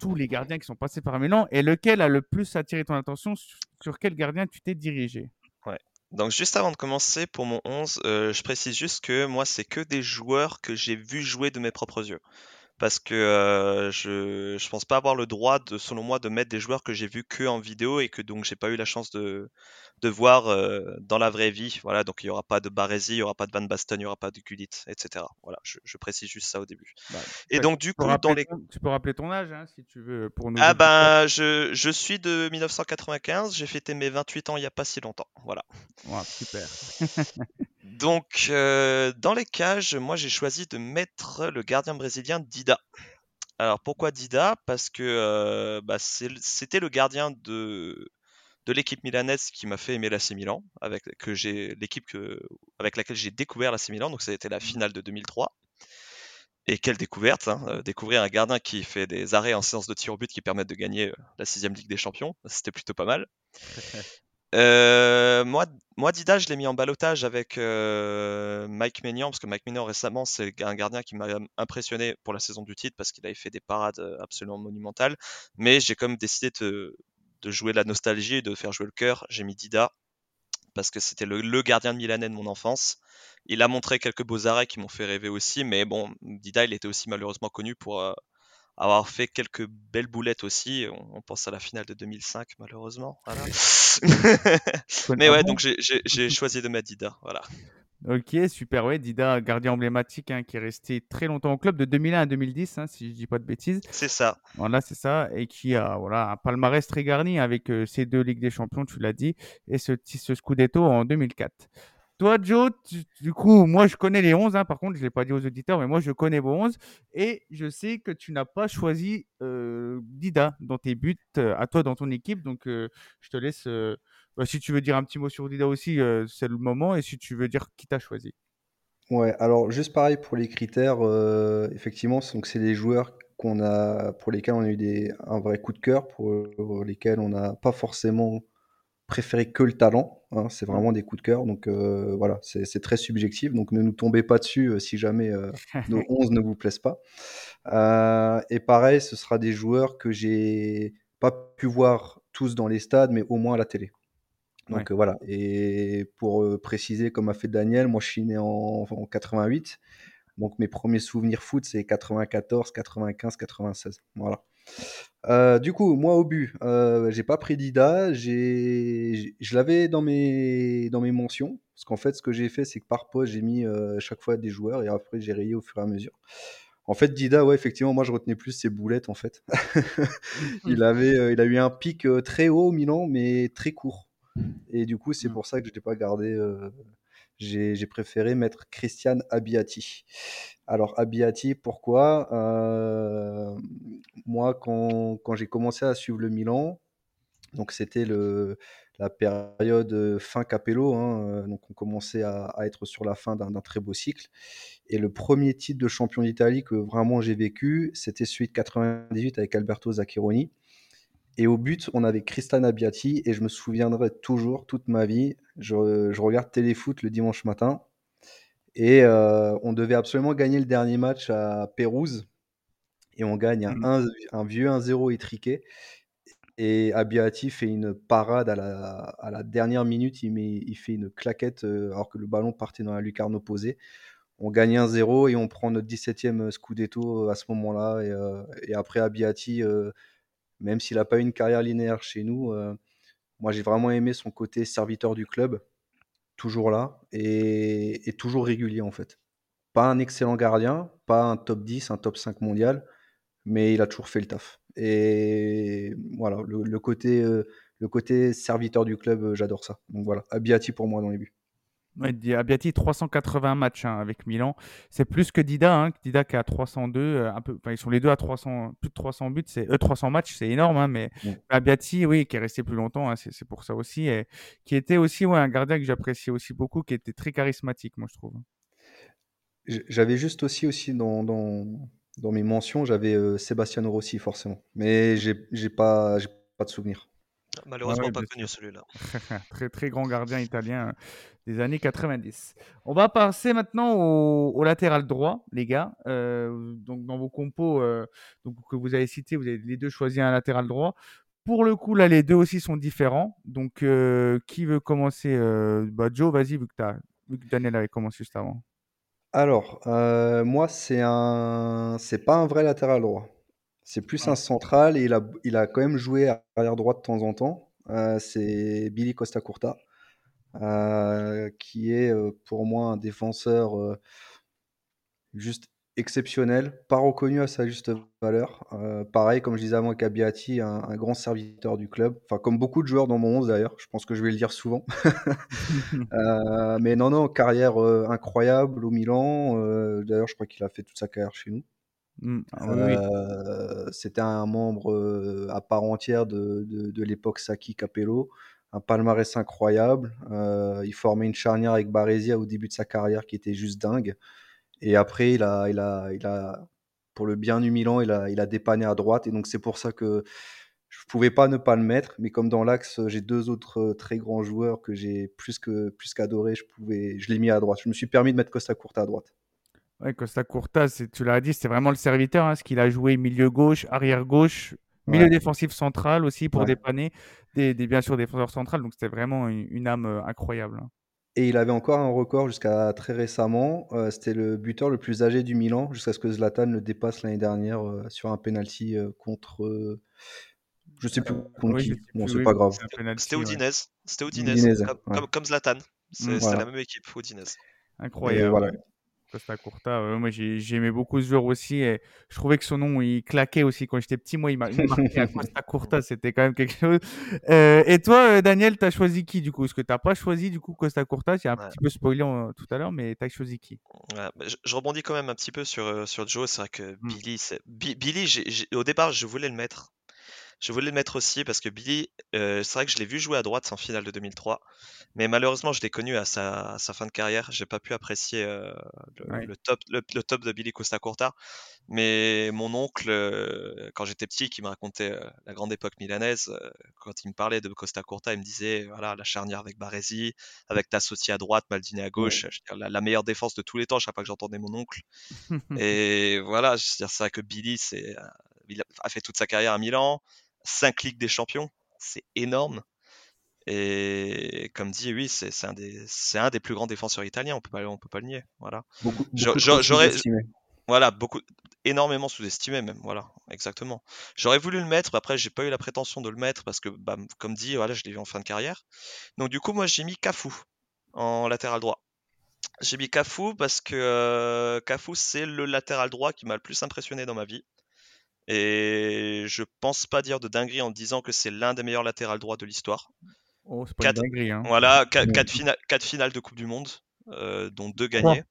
tous les gardiens qui sont passés par Milan. Et lequel a le plus attiré ton attention Sur, quel gardien tu t'es dirigé? Donc juste avant de commencer pour mon 11, euh, je précise juste que moi c'est que des joueurs que j'ai vu jouer de mes propres yeux. Parce que euh, je, je pense pas avoir le droit de, selon moi, de mettre des joueurs que j'ai vus que en vidéo et que donc j'ai pas eu la chance de, de voir euh, dans la vraie vie. Voilà, donc il y aura pas de Baresi, il y aura pas de Van Basten, il y aura pas de Gullit, etc. Voilà, je, je précise juste ça au début. Bah, Et donc du tu peux coup, dans rappeler les ton- Tu peux rappeler ton âge, hein, si tu veux, pour nous. Ah ben, je, je suis de 1995, j'ai fêté mes 28 ans il y a pas si longtemps. Voilà. super. Donc, euh, dans les cages, moi j'ai choisi de mettre le gardien brésilien Dida. Alors pourquoi Dida? Parce que euh, bah, c'était le gardien de, de l'équipe milanaise qui m'a fait aimer l'AC Milan, avec que j'ai l'équipe que, avec laquelle j'ai découvert l'AC Milan. Donc ça a été la finale de 2003. Et quelle découverte, hein, euh, découvrir un gardien qui fait des arrêts en séance de tir au but qui permettent de gagner euh, la sixième Ligue des Champions, c'était plutôt pas mal. Euh, moi, moi, Dida, je l'ai mis en balotage avec euh, Mike Maignan, parce que Mike Maignan récemment, c'est un gardien qui m'a impressionné pour la saison du titre, parce qu'il avait fait des parades absolument monumentales. Mais j'ai quand même décidé de, de jouer la nostalgie et de faire jouer le cœur. J'ai mis Dida, parce que c'était le, le gardien de Milanais de mon enfance. Il a montré quelques beaux arrêts qui m'ont fait rêver aussi, mais bon, Dida, il était aussi malheureusement connu pour euh, avoir fait quelques belles boulettes aussi. On, on pense à la finale de 2005, malheureusement. Voilà. mais Ah ouais, donc j'ai choisi de mettre Dida. Voilà. Ok, super. Ouais, Dida, gardien emblématique hein, qui est resté très longtemps au club, de 2001 à 2010, hein, si je dis pas de bêtises. C'est ça. Voilà, c'est ça. Et qui a voilà, un palmarès très garni avec euh, ces deux Ligues des Champions, tu l'as dit, et ce, ce Scudetto en 2004. Toi, Joe, tu- du coup, moi, je connais les 11, hein, par contre, je ne l'ai pas dit aux auditeurs, mais moi, je connais vos 11. Et je sais que tu n'as pas choisi euh, Dida dans tes buts, euh, à toi, dans ton équipe. Donc, je te laisse, bah, si tu veux dire un petit mot sur Dida aussi, euh, c'est le moment. Et si tu veux dire qui t'a choisi. Ouais, alors juste pareil pour les critères, euh, effectivement, c'est des joueurs qu'on a, pour lesquels on a eu des, un vrai coup de cœur, pour, pour lesquels on n'a pas forcément préféré que le talent, hein, c'est vraiment des coups de cœur, donc euh, voilà, c'est très subjectif, donc ne nous tombez pas dessus si jamais nos 11 ne vous plaisent pas. Et pareil, ce sera des joueurs que j'ai pas pu voir tous dans les stades, mais au moins à la télé. Donc Ouais. euh, voilà, et pour euh, préciser, comme a fait Daniel, moi je suis né en, en 88, donc mes premiers souvenirs foot c'est 94, 95, 96. Voilà. Euh, du coup, moi au but, j'ai pas pris Dida, j'ai, je l'avais dans mes, dans mes mentions, parce qu'en fait ce que j'ai fait c'est que par poste j'ai mis chaque fois des joueurs et après j'ai rayé au fur et à mesure. En fait, Dida, ouais, effectivement, moi je retenais plus ses boulettes en fait. il avait, il a eu un pic très haut au Milan, mais très court. Et du coup, c'est Mm. pour ça que je l'ai pas gardé. euh, j'ai préféré mettre Christian Abbiati. Alors, Abbiati, pourquoi? Euh, Moi, quand, quand j'ai commencé à suivre le Milan, donc c'était la période euh, fin Capello, hein, donc on commençait à, à être sur la fin d'un d'un très beau cycle. Et le premier titre de champion d'Italie que vraiment j'ai vécu, c'était celui de 98 avec Alberto Zaccheroni. Et au but, on avait Christian Abbiati, et je me souviendrai toujours, toute ma vie, je, je regarde Téléfoot le dimanche matin, Et euh, on devait absolument gagner le dernier match à Pérouse. Et on gagne un, Mhm. un- un vieux 1-0 étriqué. Et Abiati fait une parade à la, à la dernière minute. Il, met, il fait une claquette euh, alors que le ballon partait dans la lucarne opposée. On gagne 1-0 et on prend notre 17e Scudetto à ce moment-là. Et, euh, et après, Abiati, euh, même s'il n'a pas eu une carrière linéaire chez nous, euh, moi j'ai vraiment aimé son côté serviteur du club, toujours là et, toujours régulier en fait. Pas un excellent gardien, pas un top 10, un top 5 mondial, mais il a toujours fait le taf. Et voilà, le, le côté, euh, le côté serviteur du club, euh, j'adore ça. Donc voilà, Abiati pour moi dans les buts. Ouais, Abbiati, 380 matchs hein, avec Milan. C'est plus que Dida, hein, Dida qui a 302. euh, un peu, enfin, ils sont les deux à 300, plus de 300 buts. C'est, euh, 300 matchs, c'est énorme. hein, mais Mm. Abbiati, oui, qui est resté plus longtemps, c'est, pour ça aussi. Et qui était aussi ouais, un gardien que j'appréciais aussi beaucoup, qui était très charismatique, moi, je trouve. J'avais juste aussi, aussi dans, dans, dans mes mentions, j'avais euh, Sebastiano Rossi forcément. Mais j'ai j'ai pas, j'ai pas de souvenir. Malheureusement ouais, pas connu celui-là. très, très grand gardien italien euh, des années 90. On va passer maintenant au, au latéral droit, les gars. Euh, donc, dans vos compos euh, donc, que vous avez cités, vous avez les deux choisi un latéral droit. Pour le coup, là, les deux aussi sont différents. Donc, euh, qui veut commencer euh, bah, Joe, vas-y, vu vu que Daniel avait commencé juste avant. Alors, euh, moi, c'est un, c'est pas un vrai latéral droit. C'est plus un central et il a, il a quand même joué arrière droit de temps en temps. Euh, c'est Billy Costa Curta, euh, qui est euh, pour moi un défenseur euh, juste exceptionnel, pas reconnu à sa juste valeur. Pareil, comme je disais avant avec Abbiati, un, un grand serviteur du club. Enfin, comme beaucoup de joueurs dans mon 11 d'ailleurs, je pense que je vais le dire souvent. Mais non, non, carrière incroyable au Milan. D'ailleurs, je crois qu'il a fait toute sa carrière chez nous. Mm, ah. Euh, C'était un membre à part entière de, de, l'époque Saki Capello. Un palmarès incroyable. Euh, il formait une charnière avec Baresi au début de sa carrière qui était juste dingue. Et après, il a, il a, il a, pour le bien du Milan, il a, il a dépanné à droite. Et donc, c'est pour ça que je pouvais pas ne pas le mettre. Mais comme dans l'axe, j'ai deux autres très grands joueurs que j'ai plus que plus qu'adoré, je je l'ai mis à droite. Je me suis permis de mettre Costa Curta à droite. Ouais, Costa Curta, tu l'as dit, c'est vraiment le serviteur, hein, ce qu'il a joué milieu gauche, arrière gauche, milieu Ouais. défensif central aussi pour Ouais. dépanner, des, des- bien sûr défenseur central, donc c'était vraiment une, une âme euh, incroyable. hein. Et il avait encore un record jusqu'à très récemment. Euh, C'était le buteur le plus âgé du Milan, jusqu'à ce que Zlatan le dépasse l'année dernière euh, sur un penalty euh, contre. euh, je sais plus contre Oui, qui. Bon, c'est oui, pas grave. C'était ouais. Udinese. C'était Udinese. Comme, ouais. comme, comme Zlatan. C'est- Mm. C'était Voilà. la même équipe, Udinese. Incroyable. Et voilà. Costa Curta, moi j'ai- j'aimais beaucoup ce joueur aussi et je trouvais que son nom il claquait aussi quand j'étais petit. Moi il m'a marqué à Costa Curta, c'était quand même quelque chose. Euh, et toi, euh, Daniel, t'as choisi qui du coup? Parce que t'as pas choisi du coup Costa Curta, j'ai un Ouais. petit peu spoilé tout à l'heure, mais t'as choisi qui? Ouais, bah, je, je rebondis quand même un petit peu sur, euh, sur Joe. C'est vrai que Mm. Billy, Bi- Billy au départ, je voulais le mettre. Je voulais le mettre aussi parce que Billy, euh, c'est vrai que je l'ai vu jouer à droite en finale de 2003, mais malheureusement, je l'ai connu à sa, à sa fin de carrière. J'ai pas pu apprécier euh, le, Ouais. le top, le, le top de Billy Costa Curta. Mais mon oncle, euh, quand j'étais petit, qui me racontait la grande époque milanaise, quand il me parlait de Costa Curta, il me disait voilà la charnière avec Baresi, avec Tassotti à droite, Maldini à gauche, je dire, la, la meilleure défense de tous les temps. Chaque fois que j'entendais mon oncle. Et voilà, je c'est vrai que Billy, c'est, il a fait toute sa carrière à Milan, 5 Ligues des Champions, c'est énorme. Et comme dit, oui, c'est un, un des plus grands défenseurs italiens, on peut pas, on peut pas le nier. Voilà, Beaucoup, sous-estimé. voilà beaucoup, énormément sous-estimé même. Voilà, exactement. J'aurais voulu le mettre, mais après, j'ai pas eu la prétention de le mettre parce que, bah, comme dit, voilà, je l'ai vu en fin de carrière. Donc, du coup, moi, j'ai mis Cafu en latéral droit. J'ai mis Cafu parce que euh, Cafu, c'est le latéral droit qui m'a le plus impressionné dans ma vie. Et je pense pas dire de dinguerie en disant que c'est l'un des meilleurs latérales droits de l'histoire. Oh, c'est pas une Quatre- dinguerie, hein. Voilà, 4, Ouais. finales, quatre finales de Coupe du Monde, euh, dont deux gagnées.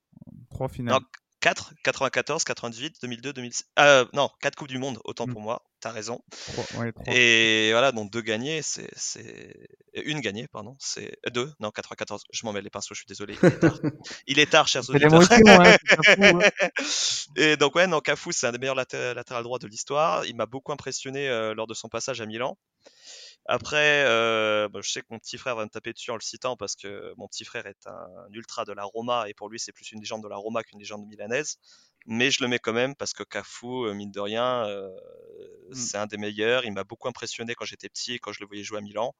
Trois finales. Non, 4, 94, 98, 2002, 2006. Euh, non, 4 Coupes du Monde, autant Mm. pour moi, t'as raison. Trois, ouais, trois. Et voilà, donc deux gagnées, c'est. c'est- Une gagnée, pardon. C'est euh, deux, non, 94. Je m'en mets les pinceaux, je suis désolé. Il est tard, il est tard chers C'est auditeurs. hein, hein. Et donc, ouais, non, Cafu, c'est un des meilleurs laté- latéral droits de l'histoire. Il m'a beaucoup impressionné euh, lors de son passage à Milan. Après, euh, bah, je sais que mon petit frère va me taper dessus en le citant parce que mon petit frère est un, ultra de la Roma et pour lui c'est plus une légende de la Roma qu'une légende milanaise. Mais je le mets quand même parce que Cafu, euh, mine de rien, euh, Mm. c'est un des meilleurs. Il m'a beaucoup impressionné quand j'étais petit et quand je le voyais jouer à Milan.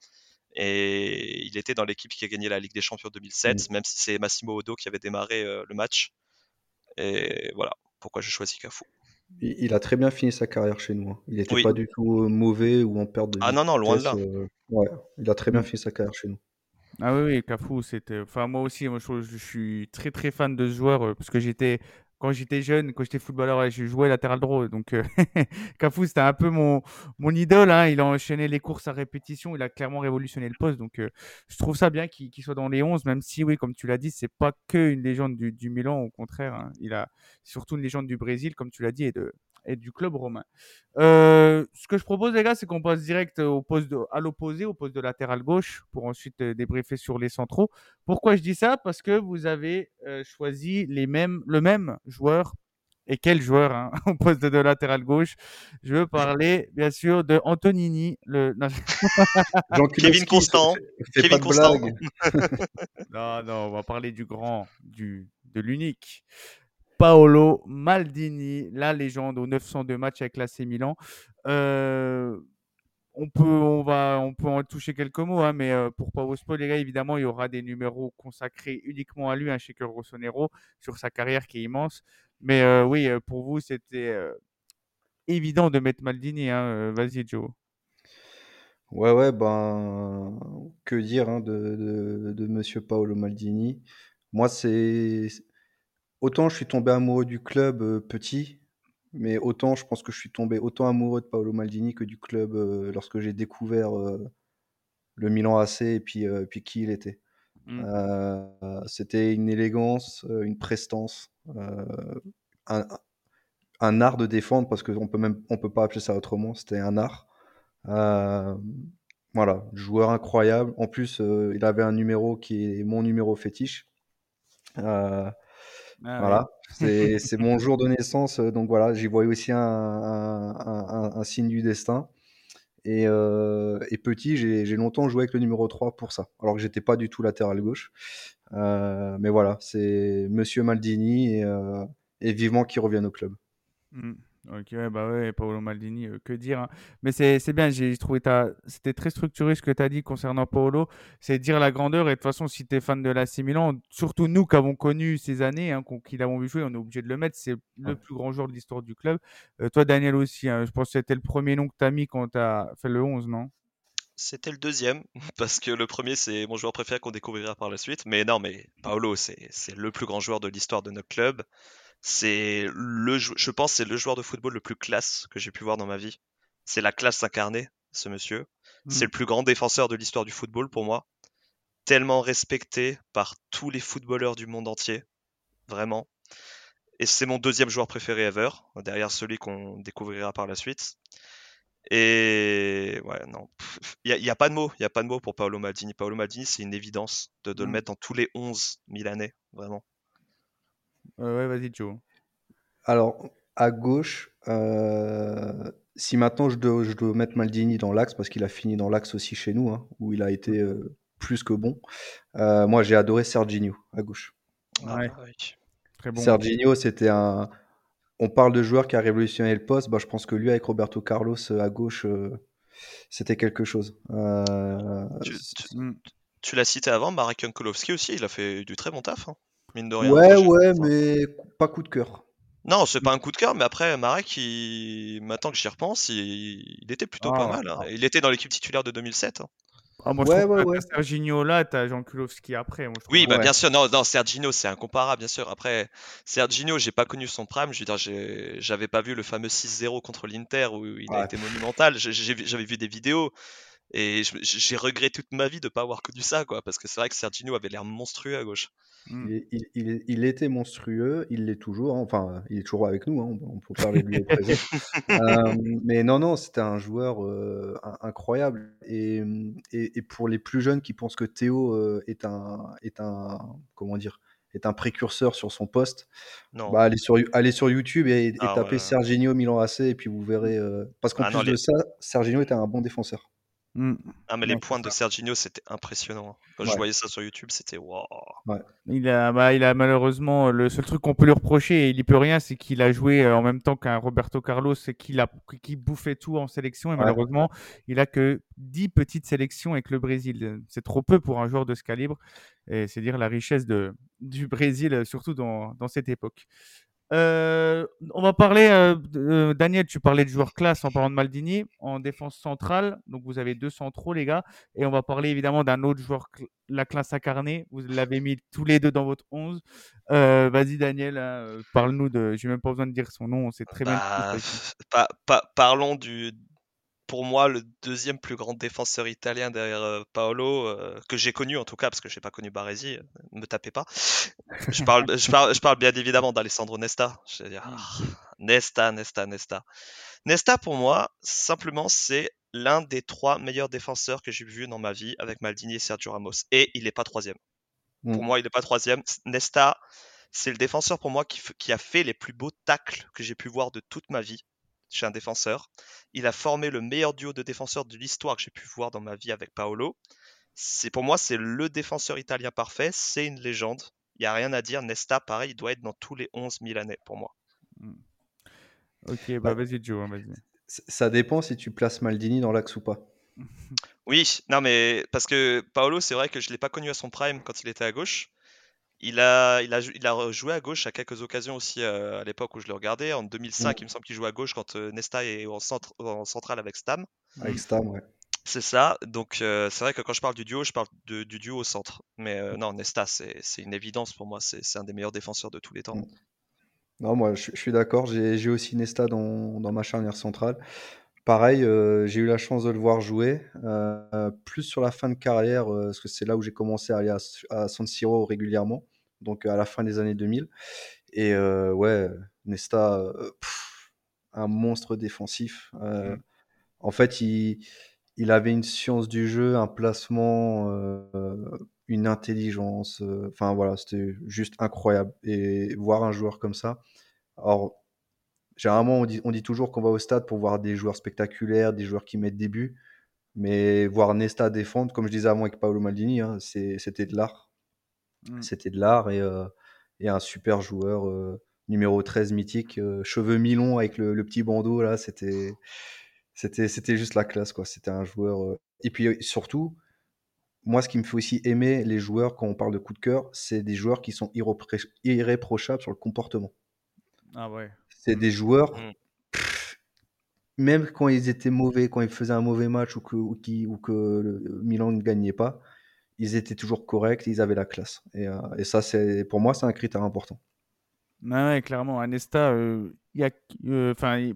Et il était dans l'équipe qui a gagné la Ligue des Champions 2007, même si c'est Massimo Odo qui avait démarré euh, le match. Et voilà pourquoi j'ai choisi Cafu. Il, il a très bien fini sa carrière chez nous. hein. Il n'était Oui. pas du tout euh, mauvais ou en perte de Ah non, non, loin de là. euh, ouais, il a très bien fini sa carrière chez nous. Ah oui, oui, Cafu, c'était. Enfin, moi aussi, moi, je, je suis très très fan de ce joueur euh, parce que j'étais. Quand j'étais jeune, quand j'étais footballeur, je jouais latéral droit. Donc, euh, Cafu, c'était un peu mon, mon idole. hein. Il a enchaîné les courses à répétition. Il a clairement révolutionné le poste. Donc, euh, je trouve ça bien qu'il soit dans les 11, même si, oui, comme tu l'as dit, c'est pas que une légende du, du Milan. Au contraire, hein. il a surtout une légende du Brésil, comme tu l'as dit, et, de, et du club romain. Euh, ce que je propose, les gars, c'est qu'on passe direct au poste de- à l'opposé, au poste de latéral gauche, pour ensuite euh, débriefer sur les centraux. Pourquoi je dis ça? Parce que vous avez euh, choisi les mêmes, le même joueur. Et quel joueur hein, au poste de latéral gauche? Je veux parler, bien sûr, de Antonini. Le... Jean Kevin Constant. Kevin Constant. non, non, on va parler du grand, du, de l'unique. Paolo Maldini, la légende aux 902 matchs avec l'AC Milan. Euh, on peut, en toucher quelques mots, hein, mais euh, pour les gars, évidemment, il y aura des numéros consacrés uniquement à lui, un chez Cœur Rossonero, sur sa carrière qui est immense. Mais euh, oui, pour vous, c'était évident de mettre Maldini. Hein. Vas-y, Joe. Ouais, ouais, ben, que dire hein, de Monsieur Paolo Maldini. Moi, c'est autant je suis tombé amoureux du club euh, petit, mais autant je pense que je suis tombé autant amoureux de Paolo Maldini que du club euh, lorsque j'ai découvert euh, le Milan AC et puis, puis qui il était. Mm. Euh, c'était une élégance, une prestance, un, un art de défendre parce qu'on peut même on peut pas appeler ça autrement. C'était un art. Voilà, joueur incroyable. En plus, il avait un numéro qui est mon numéro fétiche. Euh, Ah, voilà, c'est c'est mon jour de naissance, euh, donc voilà, j'y voyais aussi un, un- un- un signe du destin. Et, euh, et petit, j'ai j'ai longtemps joué avec le numéro 3 pour ça, alors que j'étais pas du tout latéral gauche. Euh, mais voilà, c'est Monsieur Maldini et, euh, et vivement qu'il revienne au club. Mm. Ok, ouais, bah ouais, Paolo Maldini, euh, que dire. hein. Mais c'est c'est bien, j'ai trouvé ta... c'était très structuré ce que tu as dit concernant Paolo. C'est dire la grandeur. Et de toute façon, si tu es fan de l'AC Milan, surtout nous qui avons connu ces années, hein, qu'on- qui l'avons vu jouer, on est obligé de le mettre. C'est le plus grand joueur de l'histoire du club. Euh, toi, Daniel aussi, hein, je pense que c'était le premier nom que tu as mis quand tu as fait le 11, non? C'était le deuxième, parce que le premier, c'est mon joueur préféré qu'on découvrira par la suite. Mais non, mais Paolo, c'est c'est le plus grand joueur de l'histoire de notre club. C'est le, je pense, que c'est le joueur de football le plus classe que j'ai pu voir dans ma vie. C'est la classe incarnée, ce monsieur. C'est le plus grand défenseur de l'histoire du football pour moi. Tellement respecté par tous les footballeurs du monde entier, vraiment. Et c'est mon deuxième joueur préféré ever, derrière celui qu'on découvrira par la suite. Et ouais, non, il n'y a, pas de mots, il y a pas de mots pour Paolo Maldini. Paolo Maldini, c'est une évidence de, de le Mm. mettre dans tous les 11 Milanais, vraiment. Euh, Ouais, vas-y, Joe. Alors, à gauche, euh, si maintenant je dois, je dois mettre Maldini dans l'axe, parce qu'il a fini dans l'axe aussi chez nous, hein, où il a été euh, plus que bon, euh, moi j'ai adoré Serginho à gauche. Ah Ouais. bah oui. Très bon. Serginho, c'était un. On parle de joueur qui a révolutionné le poste. Bah, je pense que lui, avec Roberto Carlos à gauche, euh, c'était quelque chose. Euh, Tu, c- tu- tu l'as cité avant, Marek Jankulovski aussi, il a fait du très bon taf, hein, mine de rien. ouais, ouais, mais pas coup de cœur. Non, c'est pas un coup de cœur, mais après, Marek, il... maintenant que j'y repense, il... il était plutôt pas Ah, mal. hein. Il était dans l'équipe titulaire de 2007. hein. Ah, moi, Ouais, je ouais, ouais. t'as Serginho là, tu as Jean Kulowski après. Moi, je trouve. Oui, bah Ouais. bien sûr, non, non, Serginho, c'est incomparable, bien sûr. Après, Serginho, j'ai pas connu son prime. Je veux dire, j'ai- j'avais pas vu le fameux 6-0 contre l'Inter où il a été monumental. J'avais vu des vidéos et j'ai regretté toute ma vie de pas avoir connu ça, quoi. Parce que c'est vrai que Serginho avait l'air monstrueux à gauche. Mm. Il, il- il- il était monstrueux, il l'est toujours. hein. Enfin, il est toujours avec nous. hein, On, on peut parler de lui au présent. Euh, mais non, non, c'était un joueur euh, in- incroyable. Et, et- et pour les plus jeunes qui pensent que Théo euh, est un, est un, comment dire, est un précurseur sur son poste, Non. bah, allez sur, allez sur YouTube et, et Ah tapez ouais. Serginho Milan AC et puis vous verrez. euh, parce qu'en Ah non, plus de ça, Serginho était un bon défenseur. Mm. Ah, mais les Ouais, points de Serginho, c'était impressionnant. hein. Quand je voyais ça sur YouTube, c'était waouh. Il a, bah, il a malheureusement le seul truc qu'on peut lui reprocher, et il y peut rien, c'est qu'il a joué euh, en même temps qu'un Roberto Carlos et qu'il a, qui bouffait tout en sélection. Et malheureusement, il a que 10 petites sélections avec le Brésil. C'est trop peu pour un joueur de ce calibre. Et c'est dire la richesse de, du Brésil, surtout dans, dans cette époque. Euh, on va parler, euh, euh, Daniel, tu parlais de joueurs classe en parlant de Maldini en défense centrale. Donc vous avez deux centraux, les gars. Et on va parler évidemment d'un autre joueur, cl- la classe incarnée. Vous l'avez mis tous les deux dans votre 11. Euh, Vas-y, Daniel, hein, euh, parle-nous de. J'ai même pas besoin de dire son nom, on sait très bien. Bah, pa- pa- parlons du, pour moi, le deuxième plus grand défenseur italien derrière euh, Paolo, euh, que j'ai connu en tout cas, parce que j'ai pas connu Baresi, euh, ne me tapez pas. Je parle, je parle, je parle bien évidemment d'Alessandro Nesta. Je veux dire, ah, Nesta, Nesta, Nesta. Nesta, pour moi, simplement, c'est l'un des trois meilleurs défenseurs que j'ai vu dans ma vie avec Maldini et Sergio Ramos. Et il n'est pas troisième. Pour Mm. moi, il n'est pas troisième. Nesta, c'est le défenseur pour moi qui, qui a fait les plus beaux tacles que j'ai pu voir de toute ma vie chez un défenseur. Il a formé le meilleur duo de défenseurs de l'histoire que j'ai pu voir dans ma vie avec Paolo. C'est pour moi, c'est le défenseur italien parfait. C'est une légende. Il n'y a rien à dire. Nesta, pareil, il doit être dans tous les 11 Milanais pour moi. Ok, bah vas-y, Joe, hein, vas-y. Ça dépend si tu places Maldini dans l'axe ou pas. Oui, non mais parce que Paolo, c'est vrai que je l'ai pas connu à son prime quand il était à gauche. Il a, il a, jou- il a joué à gauche à quelques occasions aussi euh, à l'époque où je le regardais. En 2005, il me semble qu'il jouait à gauche quand euh, Nesta est en, centre, en centrale avec Stam. Avec Stam, ouais. C'est ça. Donc euh, c'est vrai que quand je parle du duo, je parle de- du duo au centre. Mais euh, non, Nesta, c'est c'est une évidence pour moi. C'est un des meilleurs défenseurs de tous les temps. Mm. Non, moi, je, je suis d'accord. J'ai j'ai aussi Nesta dans, dans ma charnière centrale. Pareil, euh, j'ai eu la chance de le voir jouer, euh, plus sur la fin de carrière, euh, parce que c'est là où j'ai commencé à aller à, à San Siro régulièrement, donc à la fin des années 2000. Et euh, ouais, Nesta, euh, pff, un monstre défensif. Euh, Mm. En fait, il, il avait une science du jeu, un placement, euh, une intelligence. Enfin voilà, c'était juste incroyable. Et voir un joueur comme ça. Alors, généralement, on dit, on dit toujours qu'on va au stade pour voir des joueurs spectaculaires, des joueurs qui mettent des buts. Mais voir Nesta défendre, comme je disais avant avec Paolo Maldini, hein, c'était de l'art. Mm. C'était de l'art et, euh, et un super joueur, euh, numéro 13 mythique, euh, cheveux mi-longs avec le, le petit bandeau, là, c'était c'était c'était juste la classe, quoi. C'était un joueur. euh, Et puis surtout, moi, ce qui me fait aussi aimer les joueurs quand on parle de coup de cœur, c'est des joueurs qui sont irrépré- irréprochables sur le comportement. Ah ouais. C'est des joueurs, Mm. pff, même quand ils étaient mauvais, quand ils faisaient un mauvais match ou que, ou qui- ou que le Milan ne gagnait pas, ils étaient toujours corrects, ils avaient la classe. Et, euh, ça, c'est pour moi, c'est un critère important. Ouais, ouais, clairement, Anesta, euh, euh,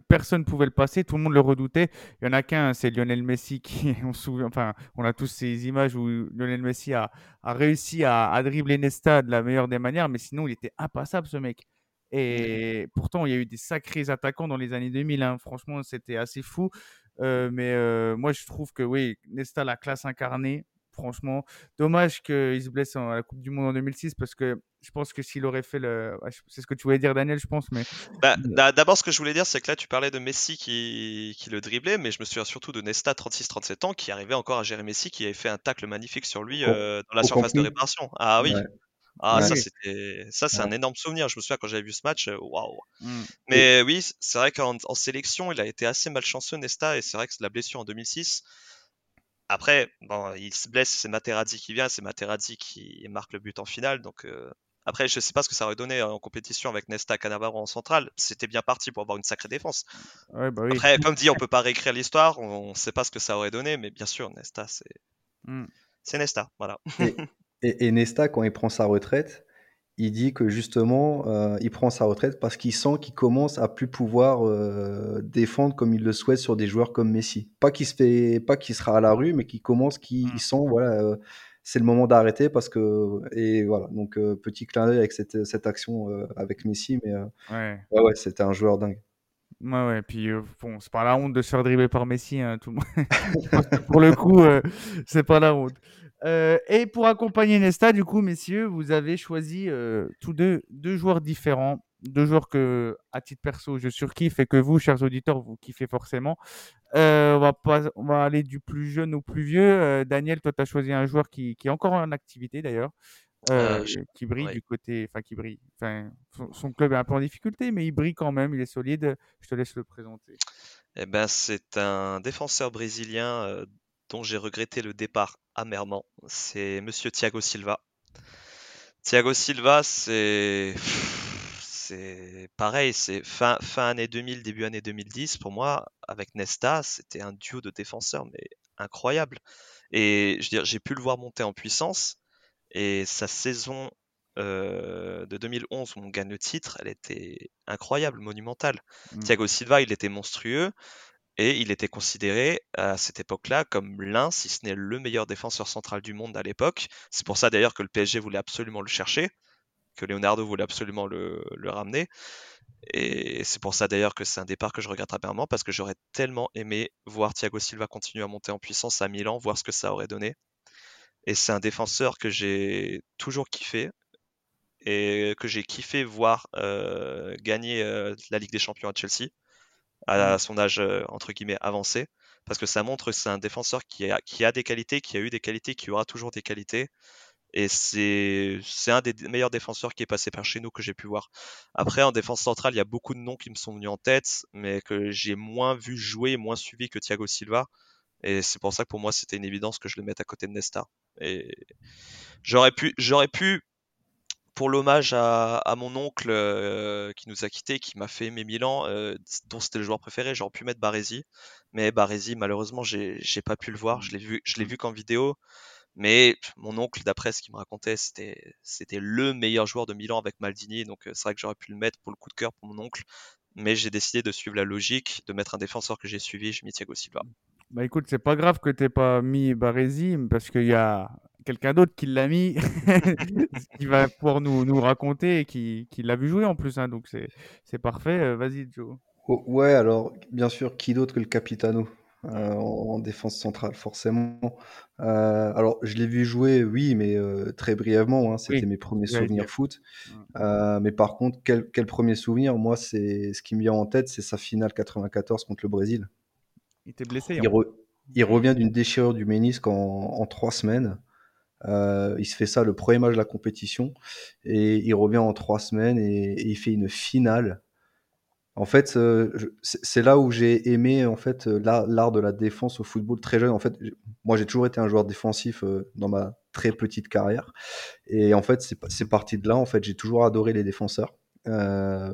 personne ne pouvait le passer, tout le monde le redoutait. Il y en a qu'un, c'est Lionel Messi qui, on souvient, on a tous ces images où Lionel Messi a, réussi à, à dribbler Nesta de la meilleure des manières, mais sinon, il était impassable, ce mec. Et pourtant, il y a eu des sacrés attaquants dans les années 2000, hein. Franchement, c'était assez fou. Euh, mais moi, je trouve que oui, Nesta, la classe incarnée, franchement. Dommage qu'il se blesse à la Coupe du Monde en 2006 parce que je pense que s'il aurait fait le. C'est ce que tu voulais dire, Daniel, je pense, mais. Bah, d'a- D'abord, ce que je voulais dire, c'est que là, tu parlais de Messi qui, qui le driblait, mais je me souviens surtout de Nesta, 36-37 ans, qui arrivait encore à gérer Messi, qui avait fait un tacle magnifique sur lui euh, dans la surface de réparation. Ah oui, Ouais. ah Ouais. ça c'était, ça c'est Ouais. un énorme souvenir. Je me souviens quand j'avais vu ce match, euh, waouh. Mm. Mais oui, c'est vrai qu'en en sélection, il a été assez malchanceux, Nesta, et c'est vrai que la blessure en 2006. Après, bon, il se blesse, c'est Materazzi qui vient, c'est Materazzi qui marque le but en finale. Donc, euh, après, je sais pas ce que ça aurait donné en compétition avec Nesta Cannavaro en centrale. C'était bien parti pour avoir une sacrée défense. Ouais, bah oui. Après, comme dit, on peut pas réécrire l'histoire, on ne sait pas ce que ça aurait donné, mais bien sûr, Nesta, c'est Mm. c'est Nesta, voilà. Et, et- et Nesta, quand il prend sa retraite, il dit que justement, euh, il prend sa retraite parce qu'il sent qu'il commence à plus pouvoir euh, défendre comme il le souhaite sur des joueurs comme Messi. Pas qu'il se fait, pas qu'il sera à la rue, mais qu'il commence, qu'il Mm. il sent, voilà, euh, c'est le moment d'arrêter parce que et voilà. Donc petit clin d'œil avec cette, cette action avec Messi, mais Ouais. ouais, ouais, c'était un joueur dingue. Ouais, ouais. Puis, euh, bon, c'est pas la honte de se faire dribbler par Messi, hein, tout le monde. Pour le coup, euh, c'est pas la honte. Euh, et pour accompagner Nesta, du coup, messieurs, vous avez choisi euh, tous deux deux joueurs différents. deux joueurs que, à titre perso, je surkiffe et que vous, chers auditeurs, vous kiffez forcément. Euh, on, va pas, on va aller du plus jeune au plus vieux. Daniel, toi, tu as choisi un joueur qui, qui est encore en activité d'ailleurs. Je- qui brille ouais. du côté, enfin qui brille. Enfin, son, son club est un peu en difficulté, mais il brille quand même. Il est solide. Je te laisse le présenter. Eh ben, c'est un défenseur brésilien dont j'ai regretté le départ amèrement. C'est Monsieur Thiago Silva. Thiago Silva, c'est c'est pareil, c'est fin, fin année 2000, début année 2010. Pour moi, avec Nesta, c'était un duo de défenseurs, mais incroyable. Et je veux dire, j'ai pu le voir monter en puissance. Et sa saison euh, de 2011 où on gagne le titre, elle était incroyable, monumentale. Mm. Thiago Silva, il était monstrueux. Et il était considéré à cette époque-là comme l'un, si ce n'est le meilleur défenseur central du monde à l'époque. C'est pour ça d'ailleurs que le PSG voulait absolument le chercher, que Leonardo voulait absolument le, ramener. Et c'est pour ça d'ailleurs que c'est un départ que je regrette amèrement, parce que j'aurais tellement aimé voir Thiago Silva continuer à monter en puissance à Milan, voir ce que ça aurait donné. Et c'est un défenseur que j'ai toujours kiffé et que j'ai kiffé voir euh, gagner euh, la Ligue des Champions à Chelsea à son âge euh, entre guillemets avancé. Parce que ça montre que c'est un défenseur qui a, qui a des qualités, qui a eu des qualités, qui aura toujours des qualités. Et c'est c'est un des meilleurs défenseurs qui est passé par chez nous que j'ai pu voir. Après en défense centrale, il y a beaucoup de noms qui me sont venus en tête mais que j'ai moins vu jouer, moins suivi que Thiago Silva. Et c'est pour ça que pour moi c'était une évidence que je le mette à côté de Nesta. Et j'aurais pu j'aurais pu pour l'hommage à, mon oncle euh, qui nous a quittés, qui m'a fait aimer Milan, euh, dont c'était le joueur préféré, j'aurais pu mettre Baresi. Mais Baresi, malheureusement, j'ai pas pu le voir. Je l'ai vu, vu qu'en vidéo. Mais mon oncle, d'après ce qu'il me racontait, c'était c'était le meilleur joueur de Milan avec Maldini. Donc euh, c'est vrai que j'aurais pu le mettre pour le coup de cœur pour mon oncle. Mais j'ai décidé de suivre la logique, de mettre un défenseur que j'ai suivi. J'ai mis Thiago Silva. Bah écoute, c'est pas grave que t'aies pas mis Baresi parce qu'il y a quelqu'un d'autre qui l'a mis, qui va pouvoir nous, nous raconter et qui, qui l'a vu jouer en plus. hein, donc c'est c'est parfait. Euh, Vas-y, Joe. Oh, ouais, alors, bien sûr, qui d'autre que le Capitano euh, en, en défense centrale, forcément. Euh, alors, je l'ai vu jouer, oui, mais euh, très brièvement. hein, C'était Oui, mes premiers souvenirs foot. Mais par contre, quel, quel premier souvenir? Moi, c'est ce qui me vient en tête, c'est sa finale 94 contre le Brésil. Il était blessé. Il, hein. re- il revient d'une déchirure du ménisque en, en trois semaines. Euh, il se fait ça le premier match de la compétition et il revient en trois semaines et, il fait une finale. En fait, euh, c'est là où j'ai aimé en fait euh, l'art de la défense au football très jeune. En fait, moi j'ai toujours été un joueur défensif dans ma très petite carrière et en fait c'est pa- c'est parti de là. En fait, j'ai toujours adoré les défenseurs. Euh,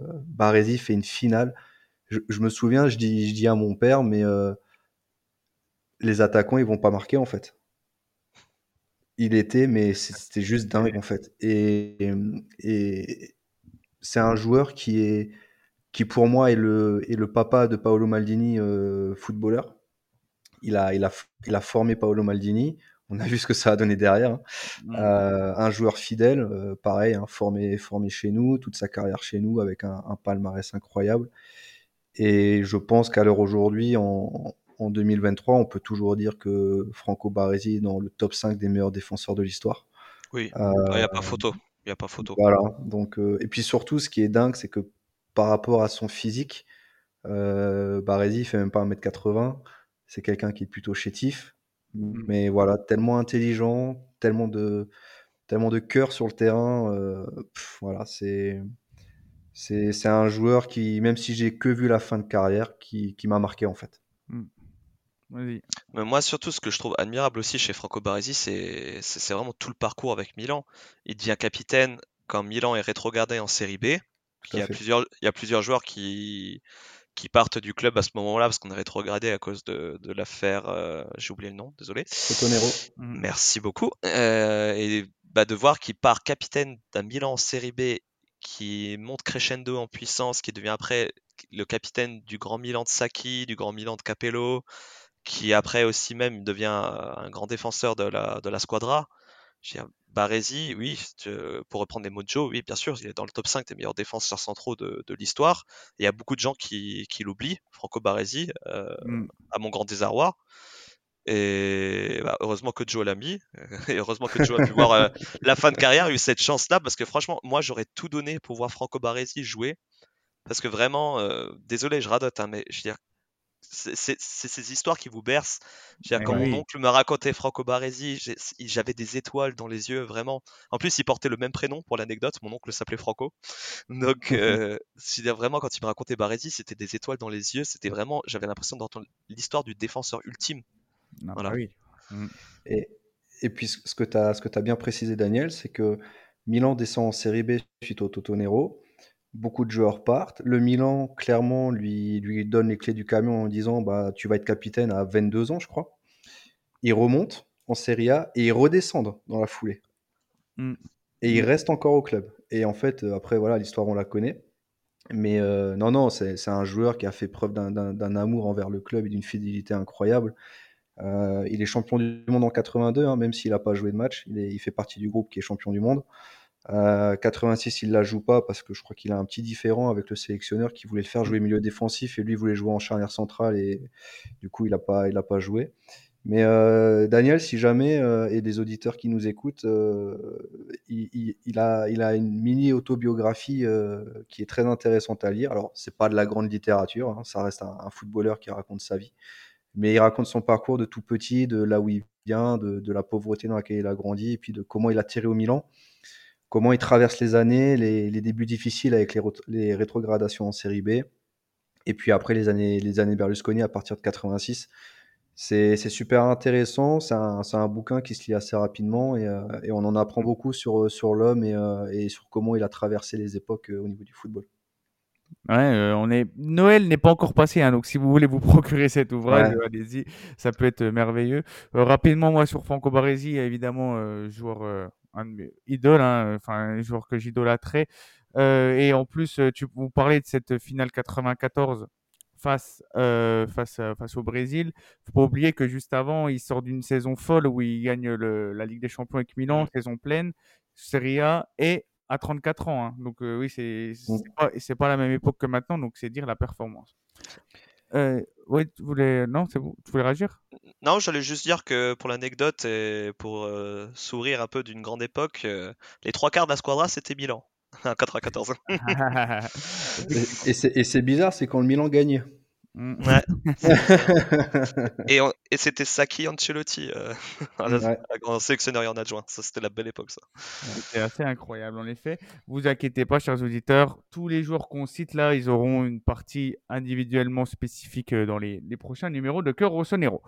fait une finale. Je, me souviens, je dis, je dis à mon père, mais les attaquants ils vont pas marquer en fait. Il était, mais c'est- c'était juste dingue en fait. Et, et c'est un joueur qui est, qui pour moi est le, est le papa de Paolo Maldini, euh, footballeur. Il a, il, a, il a formé Paolo Maldini. On a vu ce que ça a donné derrière. hein. Mm. Euh, un joueur fidèle, euh, pareil, hein, formé, formé chez nous, toute sa carrière chez nous avec un, un palmarès incroyable. Et je pense qu'à l'heure aujourd'hui, en, en 2023, on peut toujours dire que Franco Baresi est dans le top 5 des meilleurs défenseurs de l'histoire. Oui, Euh, il n'y a pas photo. Il a pas photo. voilà. Donc, euh, et puis surtout, ce qui est dingue, c'est que par rapport à son physique, euh, Baresi fait même pas 1m80. C'est quelqu'un qui est plutôt chétif. Mais voilà, tellement intelligent, tellement de, tellement de cœur sur le terrain. euh, pff, voilà, c'est, c'est, c'est un joueur qui, même si j'ai que vu la fin de carrière, qui, qui m'a marqué en fait. Mais moi, surtout, ce que je trouve admirable aussi chez Franco Baresi, c'est vraiment tout le parcours avec Milan. Il devient capitaine quand Milan est rétrogradé en Série B. Il y a plusieurs, il y a plusieurs joueurs qui, qui partent du club à ce moment-là parce qu'on est rétrogradé à cause de, de l'affaire. euh, J'ai oublié le nom, désolé. Cotonero. Mm. Merci beaucoup. Euh, et bah, de voir qu'il part capitaine d'un Milan en Série B, qui monte crescendo en puissance, qui devient après le capitaine du grand Milan de Sacchi, du grand Milan de Capello, qui après aussi même devient euh, un grand défenseur de la, de la squadra. Baresi, oui, tu- pour reprendre les mots de Joe, oui, bien sûr, il est dans le top 5 des meilleurs défenseurs centraux de, de l'histoire. Il y a beaucoup de gens qui, qui l'oublient, Franco Baresi, euh, Mm. à mon grand désarroi. Et bah, heureusement que Joe l'a mis. Et heureusement que Joe a pu voir euh, la fin de carrière, a eu cette chance-là, parce que franchement, moi, j'aurais tout donné pour voir Franco Baresi jouer. Parce que vraiment, euh, désolé, je radote, hein, mais je veux dire, c'est ces histoires qui vous bercent. Dire, quand mon oncle me racontait Franco Baresi, j'avais des étoiles dans les yeux, vraiment. En plus, il portait le même prénom pour l'anecdote. Mon oncle s'appelait Franco. Donc, euh, je veux dire, vraiment, quand il me racontait Baresi, c'était des étoiles dans les yeux. C'était vraiment, j'avais l'impression d'entendre l'histoire du défenseur ultime. Ah, Voilà. bah oui. Et, et puis ce que tu as, ce que tu as bien précisé, Daniel, c'est que Milan descend en série B suite au Totonero. Beaucoup de joueurs partent. Le Milan, clairement, lui, lui donne les clés du camion en disant bah, Tu vas être capitaine à 22 ans, je crois. Il remonte en Serie A et ils redescendent dans la foulée. Mm. Et il Mm. reste encore au club. Et en fait, euh, après, voilà, l'histoire, on la connaît. Mais euh, non, non, c'est c'est un joueur qui a fait preuve d'un- d'un d'un amour envers le club et d'une fidélité incroyable. Euh, il est champion du monde en 82, hein, même s'il n'a pas joué de match. Il, est- il fait partie du groupe qui est champion du monde. Euh, 86, il la joue pas parce que je crois qu'il a un petit différent avec le sélectionneur qui voulait le faire jouer milieu défensif et lui voulait jouer en charnière centrale et du coup il n'a pas, il a pas joué. Mais euh, Daniel, si jamais, euh, et des auditeurs qui nous écoutent, euh, il, il- il a, il a une mini autobiographie euh, qui est très intéressante à lire. Alors, c'est pas de la grande littérature, hein, ça reste un, un footballeur qui raconte sa vie, mais il raconte son parcours de tout petit, de là où il vient, de, de la pauvreté dans laquelle il a grandi, et puis de comment il a tiré au Milan, comment il traverse les années, les, les débuts difficiles avec les, rétrogradations en série B, et puis après les années, les années Berlusconi à partir de 86. C'est super intéressant, c'est un, un bouquin qui se lit assez rapidement et, euh, et on en apprend beaucoup sur, sur l'homme et, euh, et sur comment il a traversé les époques euh, au niveau du football. Ouais, euh, on est... Noël n'est pas encore passé, hein, donc si vous voulez vous procurer cet ouvrage, Ouais. euh, allez-y, ça peut être euh, merveilleux. Euh, rapidement, moi, sur Franco Baresi, évidemment, euh, joueur, euh, un de mes idoles, hein, enfin, un joueur que j'idolâtrais. Euh, et en plus, euh, tu vous parlez de cette finale 94 face, euh, face, face au Brésil. Faut pas oublier que juste avant, il sort d'une saison folle où il gagne le- la Ligue des Champions avec Milan, saison pleine, Serie A et à 34 ans. hein. Donc euh, oui, c'est c'est pas, pas la même époque que maintenant, donc c'est dire la performance. Euh, ouais, tu voulais non, c'est bon, tu voulais réagir? Non, j'allais juste dire que pour l'anecdote et pour euh, sourire un peu d'une grande époque, euh, les trois quarts de la squadra, c'était Milan. En 94. Et, et c'est et c'est bizarre, c'est quand le Milan gagne. Mm. Ouais. Et, on- et c'était Saki Ancelotti, euh, Ouais. en sélectionneur et en adjoint. Ça, c'était la belle époque, ça. C'est assez incroyable en effet. Vous inquiétez pas, chers auditeurs, tous les joueurs qu'on cite là, ils auront une partie individuellement spécifique euh, dans les, les prochains numéros de Cœur Rossonero.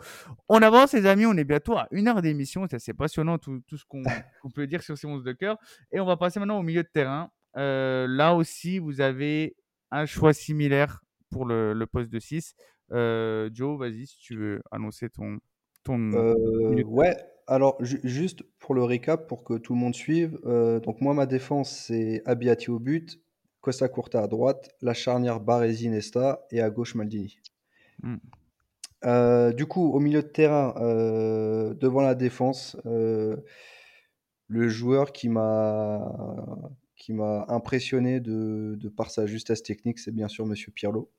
On avance, les amis, on est bientôt à une heure d'émission. C'est assez passionnant tout, tout ce qu'on qu'on peut dire sur ces 11 de cœur. Et on va passer maintenant au milieu de terrain. Euh, là aussi, vous avez un choix similaire pour le, le poste de 6. Euh, Joe, vas-y, si tu veux annoncer ton. ton Euh, ouais, alors ju- juste pour le récap, pour que tout le monde suive, euh, donc moi ma défense c'est Abbiati au but, Costa Curta à droite, la charnière Baresi Nesta et à gauche Maldini. Mm. Euh, du coup, au milieu de terrain, euh, devant la défense, euh, le joueur qui m'a qui m'a impressionné de, de par sa justesse technique, c'est bien sûr Monsieur Pirlo.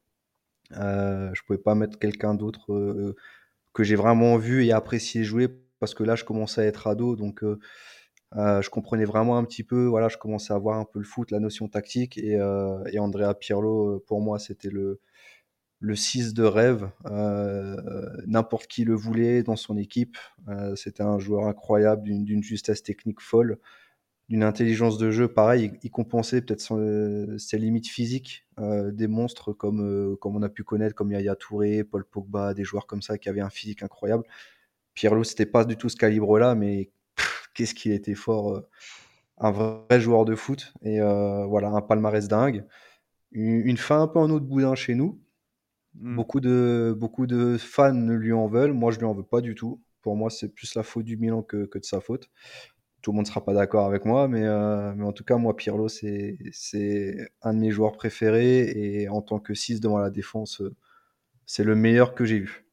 Euh, je pouvais pas mettre quelqu'un d'autre euh, que j'ai vraiment vu et apprécié jouer parce que là, je commençais à être ado, donc euh, euh, je comprenais vraiment un petit peu. Voilà, je commençais à voir un peu le foot, la notion tactique et, euh, Andrea Pirlo, euh, pour moi, c'était le le 6 de rêve. Euh, N'importe qui le voulait dans son équipe. Euh, c'était un joueur incroyable, d'une justesse technique folle, d'une intelligence de jeu pareil. Il, compensait peut-être euh, ses limites physiques, euh, des monstres comme, euh, comme on a pu connaître, comme Yaya Touré, Paul Pogba, des joueurs comme ça qui avaient un physique incroyable. Pirlo, c'était pas du tout ce calibre-là, mais qu'est-ce qu'il était fort. un vrai joueur de foot. Et voilà, un palmarès dingue. Une, une fin un peu en eau de boudin chez nous. Mm. Beaucoup de, beaucoup de fans lui en veulent. Moi, je lui en veux pas du tout. Pour moi, c'est plus la faute du Milan que, que de sa faute. Tout le monde sera pas d'accord avec moi, mais, euh, en tout cas, moi, Pirlo, c'est un de mes joueurs préférés. Et en tant que 6 devant la défense, euh, c'est le meilleur que j'ai vu.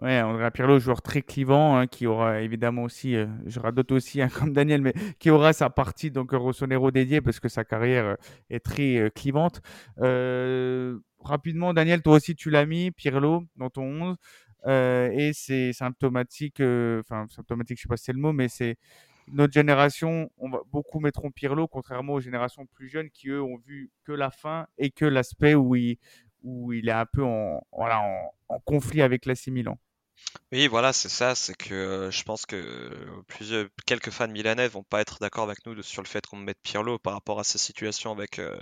Ouais, Andrea Pirlo, joueur très clivant, hein, qui aura évidemment aussi, euh, je radote aussi hein, comme Daniel, mais qui aura sa partie donc Rossonero dédiée parce que sa carrière est très clivante. Rapidement, Daniel, toi aussi tu l'as mis, Pirlo, dans ton 11. Euh, et c'est symptomatique, enfin symptomatique, je sais pas si c'est le mot, mais c'est notre génération, on va, beaucoup mettront Pirlo, contrairement aux générations plus jeunes qui, eux, ont vu que la fin et que l'aspect où il, est un peu en, conflit avec l'AC Milan. Oui, voilà, c'est ça. C'est que euh, je pense que plusieurs, quelques fans milanais vont pas être d'accord avec nous sur le fait qu'on mette Pirlo par rapport à sa situation avec, euh,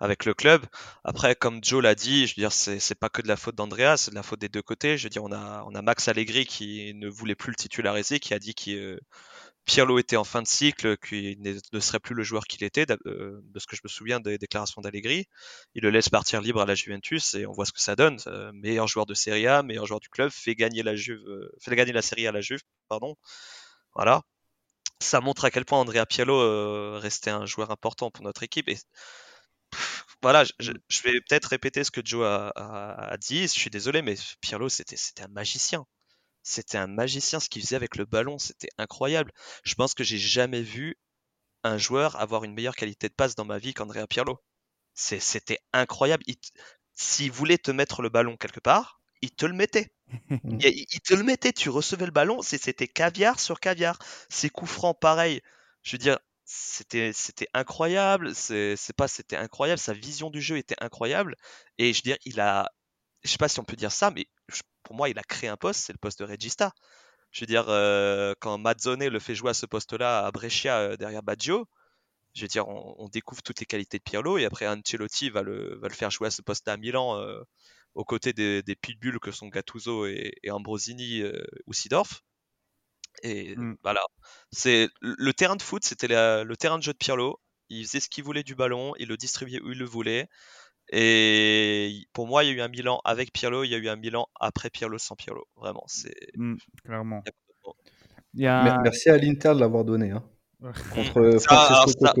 avec le club. Après, comme Joe l'a dit, je veux dire, c'est pas que de la faute d'Andrea, c'est de la faute des deux côtés. Je veux dire, on a, on a Max Allegri qui ne voulait plus le titulariser, qui a dit qu'il euh, Pirlo était en fin de cycle, qu'il ne serait plus le joueur qu'il était, euh, de ce que je me souviens des déclarations d'Allegri. Il le laisse partir libre à la Juventus et on voit ce que ça donne. Euh, meilleur joueur de Serie A, meilleur joueur du club, fait gagner la Juve, euh, Serie A à la Juve, pardon. Voilà. Ça montre à quel point Andrea Pirlo restait un joueur important pour notre équipe. Et voilà, je, vais peut-être répéter ce que Joe a, dit. Je suis désolé, mais Pirlo, c'était un magicien. C'était un magicien ce qu'il faisait avec le ballon, c'était incroyable. Je pense que j'ai jamais vu un joueur avoir une meilleure qualité de passe dans ma vie qu'Andrea Pirlo. C'était incroyable. S'il voulait te mettre le ballon quelque part, il te le mettait. Il, il te le mettait, tu recevais le ballon, c'était caviar sur caviar. Ses coups francs, pareil. Je veux dire, c'était incroyable. C'est c'est pas, c'était incroyable. Sa vision du jeu était incroyable. Et je veux dire, il a, je sais pas si on peut dire ça, mais je- pour moi, il a créé un poste, c'est le poste de Regista. Je veux dire, euh, quand Mazzone le fait jouer à ce poste-là à Brescia euh, derrière Baggio, je veux dire, on, on découvre toutes les qualités de Pirlo et après Ancelotti va le, va le faire jouer à ce poste-là à Milan euh, aux côtés des, des pitbulls que sont Gattuso et, et Ambrosini ou Sidorf. Et Mm. voilà, c'est le terrain de foot, c'était le terrain de jeu de Pirlo. Il faisait ce qu'il voulait du ballon, il le distribuait où il le voulait. Et pour moi, il y a eu un Milan avec Pirlo, il y a eu un Milan après Pirlo sans Pirlo. Vraiment, c'est. Mm, clairement. Il y a Merci à l'Inter de l'avoir donné. Hein, contre euh, Ça, ça-.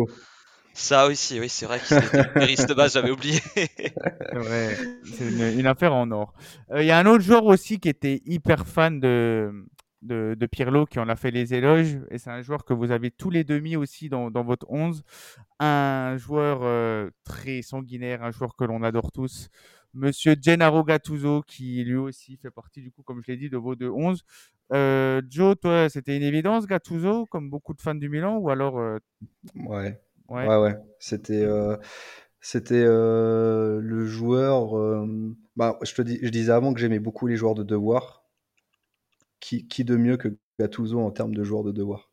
Ça aussi, oui, c'est vrai qu'il était périste de base, j'avais oublié. C'est vrai, c'est une, une affaire en or. Euh, Il y a un autre joueur aussi qui était hyper fan de, de, de Pirlo, qui en a fait les éloges, et c'est un joueur que vous avez tous les deux mis aussi dans, dans votre 11. Un joueur euh, très sanguinaire, un joueur que l'on adore tous, Monsieur Gennaro Gattuso, qui lui aussi fait partie, du coup, comme je l'ai dit, de vos deux 11. Euh, Joe, toi, c'était une évidence, Gattuso, comme beaucoup de fans du Milan, ou alors... euh, Ouais. ouais. Ouais, ouais. C'était, c'était le joueur. bah, je te dis, je disais avant que j'aimais beaucoup les joueurs de devoir. Qui, qui de mieux que Gattuso en termes de joueur de devoir?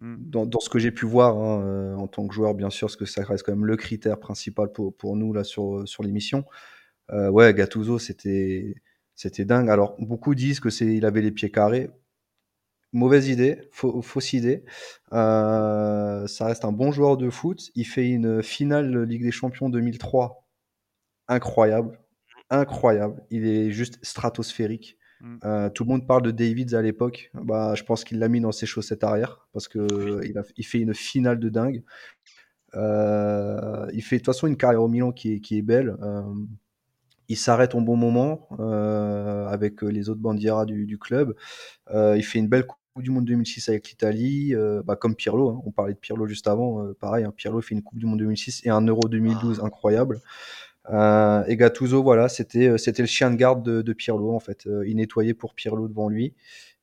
Mm. Dans, dans ce que j'ai pu voir hein, euh, en tant que joueur, bien sûr, parce que ça reste quand même le critère principal pour, pour nous là sur, sur l'émission. Euh, ouais, Gattuso, c'était, c'était dingue. Alors, beaucoup disent que c'est, il avait les pieds carrés. Mauvaise idée, fausse idée. Euh, ça reste un bon joueur de foot. Il fait une finale Ligue des Champions 2003. Incroyable. Incroyable. Il est juste stratosphérique. Mm. Euh, tout le monde parle de Davids à l'époque. Bah, je pense qu'il l'a mis dans ses chaussettes arrière parce que il, a- il fait une finale de dingue. Euh, il fait de toute façon une carrière au Milan qui est, qui est belle. Euh, il s'arrête au bon moment avec les autres bandiera du, du club. Il fait une belle Coupe du Monde 2006 avec l'Italie, euh, bah, comme Pirlo. hein. On parlait de Pirlo juste avant. euh, pareil, hein, Pirlo fait une Coupe du Monde 2006 et un Euro 2012 incroyable. Euh, et Gattuso, voilà, c'était euh, c'était le chien de garde de, de Pirlo en fait. Euh, il nettoyait pour Pirlo devant lui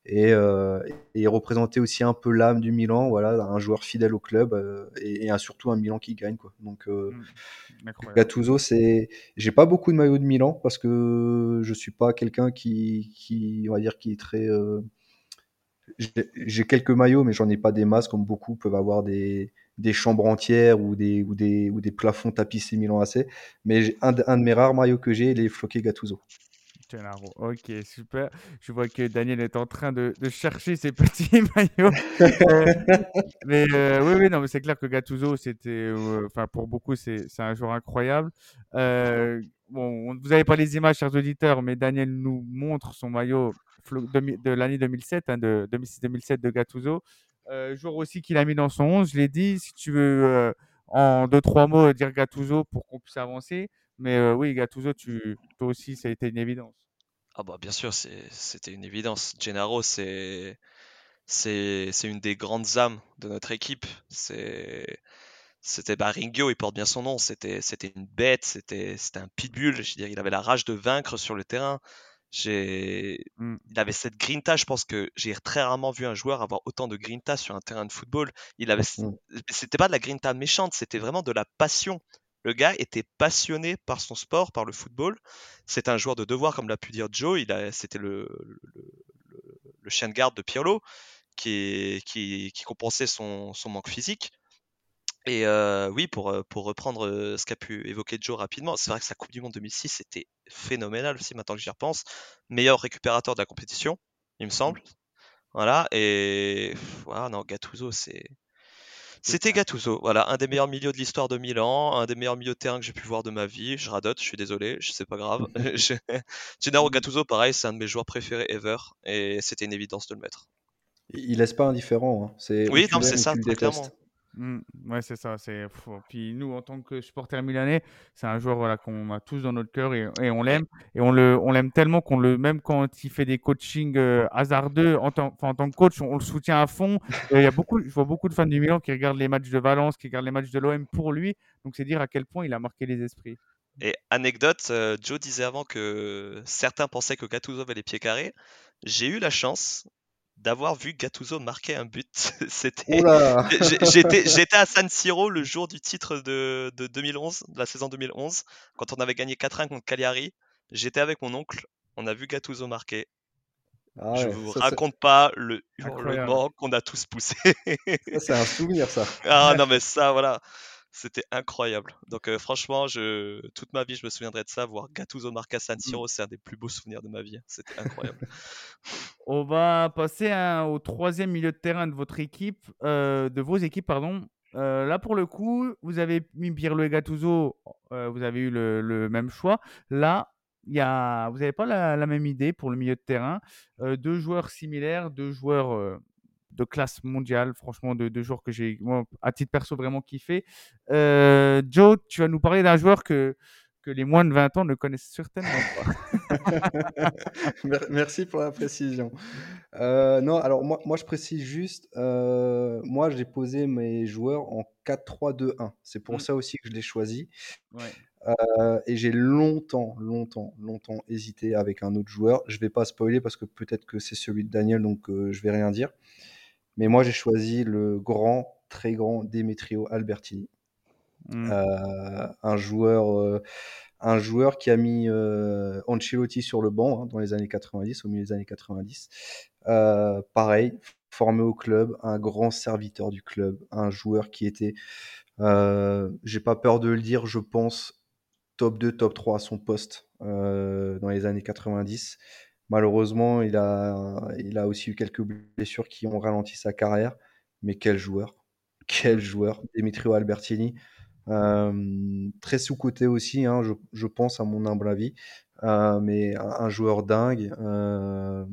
et, euh, et il représentait aussi un peu l'âme du Milan. Voilà, un joueur fidèle au club euh, et, et un- surtout un Milan qui gagne quoi. Donc euh, Mm. Gattuso, c'est. J'ai pas beaucoup de maillots de Milan parce que je suis pas quelqu'un qui, qui, on va dire, qui est très. J'ai- quelques maillots, mais j'en ai pas des masses comme beaucoup peuvent avoir des, des chambres entières ou des, ou des, ou des plafonds tapissés Milan AC. Mais un, un de mes rares maillots que j'ai, il est floqué Gattuso. Ok, super. Je vois que Daniel est en train de, chercher ses petits maillots. Euh, mais euh, oui, oui, non, mais c'est clair que Gattuso, c'était, euh, enfin, pour beaucoup, c'est un joueur incroyable. Bon, on- vous n'avez pas les images, chers auditeurs, mais Daniel nous montre son maillot de l'année 2007, hein, de 2006-2007 de Gattuso. Joueur aussi qu'il a mis dans son 11, je l'ai dit. Si tu veux, en deux, trois mots, dire Gattuso pour qu'on puisse avancer. Mais euh, oui, Gattuso, tu, toi aussi, ça a été une évidence. Ah bah bien sûr, c'était une évidence. Gennaro, c'est une des grandes âmes de notre équipe. C'était bah, Ringo, il porte bien son nom. C'était une bête, c'était un pitbull. Je veux dire, il avait la rage de vaincre sur le terrain. J'ai, Mm. il avait cette grinta. Je pense que j'ai très rarement vu un joueur avoir autant de grinta sur un terrain de football. Il avait, Mm. c'était pas de la grinta méchante, c'était vraiment de la passion. Le gars était passionné par son sport, par le football. C'est un joueur de devoir, comme l'a pu dire Joe. Il a, c'était le, le, le- le chien de garde de Pirlo qui, qui, qui compensait son, son manque physique. Et euh, oui, pour, pour reprendre euh, ce qu'a pu évoquer Joe rapidement, c'est vrai que sa Coupe du Monde 2006 c'était phénoménal aussi, maintenant que j'y repense. Meilleur récupérateur de la compétition, il me semble. Voilà, et voilà, non, Gattuso, c'est. C'était Gattuso, voilà, un des meilleurs milieux de l'histoire de Milan, un des meilleurs milieux de terrain que j'ai pu voir de ma vie. Je radote, je suis désolé, je sais pas grave. Gennaro Gattuso, pareil, c'est un de mes joueurs préférés ever, et c'était une évidence de le mettre. Il laisse pas indifférent. hein. C'est ou Oui, non, c'est ça, très clairement. Mm, ouais, c'est ça. Puis nous, en tant que supporters milanais, c'est un joueur qu'on a tous dans notre cœur et, on l'aime. Et on l'aime tellement qu'on le, même quand il fait des coachings euh, hasardeux, en tant, que coach, on, le soutient à fond. Il y a beaucoup, je vois beaucoup de fans du Milan qui regardent les matchs de Valence, qui regardent les matchs de l'OM pour lui. Donc c'est dire à quel point il a marqué les esprits. Et anecdote, euh, Joe disait avant que certains pensaient que Gattuso avait les pieds carrés. J'ai eu la chance d'avoir vu Gattuso marquer un but. C'était, j'étais, j'étais à San Siro le jour du titre de, de 2011, de la saison 2011, quand on avait gagné 4-1 contre Cagliari. J'étais avec mon oncle, on a vu Gattuso marquer. Ah Je ouais, vous ça, c'est- raconte pas le hurlement qu'on a tous poussé. ça, c'est un souvenir, ça. Ah non mais ça voilà, c'était incroyable. Donc euh, franchement, toute ma vie je me souviendrai de ça. Voir Gattuso à San Siro, c'est un des plus beaux souvenirs de ma vie. C'était incroyable. On va passer hein, au troisième milieu de terrain de votre équipe, euh, de vos équipes, pardon. Euh, là, pour le coup, vous avez mis Pirlo et Gattuso, vous avez eu le, même choix. Là, vous n'avez pas la, même idée pour le milieu de terrain. Deux joueurs similaires, deux joueurs de classe mondiale, franchement, deux, deux joueurs que j'ai, moi, à titre perso, vraiment kiffé. Euh, Joe, tu vas nous parler d'un joueur que, que les moins de 20 ans ne connaissent certainement pas. Mer- Merci pour la précision. Euh, non, alors moi, moi je précise juste, euh, moi j'ai posé mes joueurs en 4-3-2-1. C'est pour Mm. ça aussi que je l'ai choisi. Ouais. Euh, et j'ai longtemps, longtemps, longtemps hésité avec un autre joueur. Je vais pas spoiler parce que peut-être que c'est celui de Daniel, donc je vais rien dire. Mais moi j'ai choisi le grand, très grand Demetrio Albertini. Mm. Euh, un joueur, euh, un joueur qui a mis euh, Ancelotti sur le banc hein, dans les années 90, au milieu des années 90. Euh, pareil, formé au club, un grand serviteur du club, un joueur qui était, j'ai pas peur de le dire, je pense top 2, top 3 à son poste dans les années 90. Malheureusement, il a, aussi eu quelques blessures qui ont ralenti sa carrière. Mais quel joueur! Quel joueur! Demetrio Albertini. Euh, très sous-coté aussi, hein, je, pense, à mon humble avis. Euh, mais un, joueur dingue euh,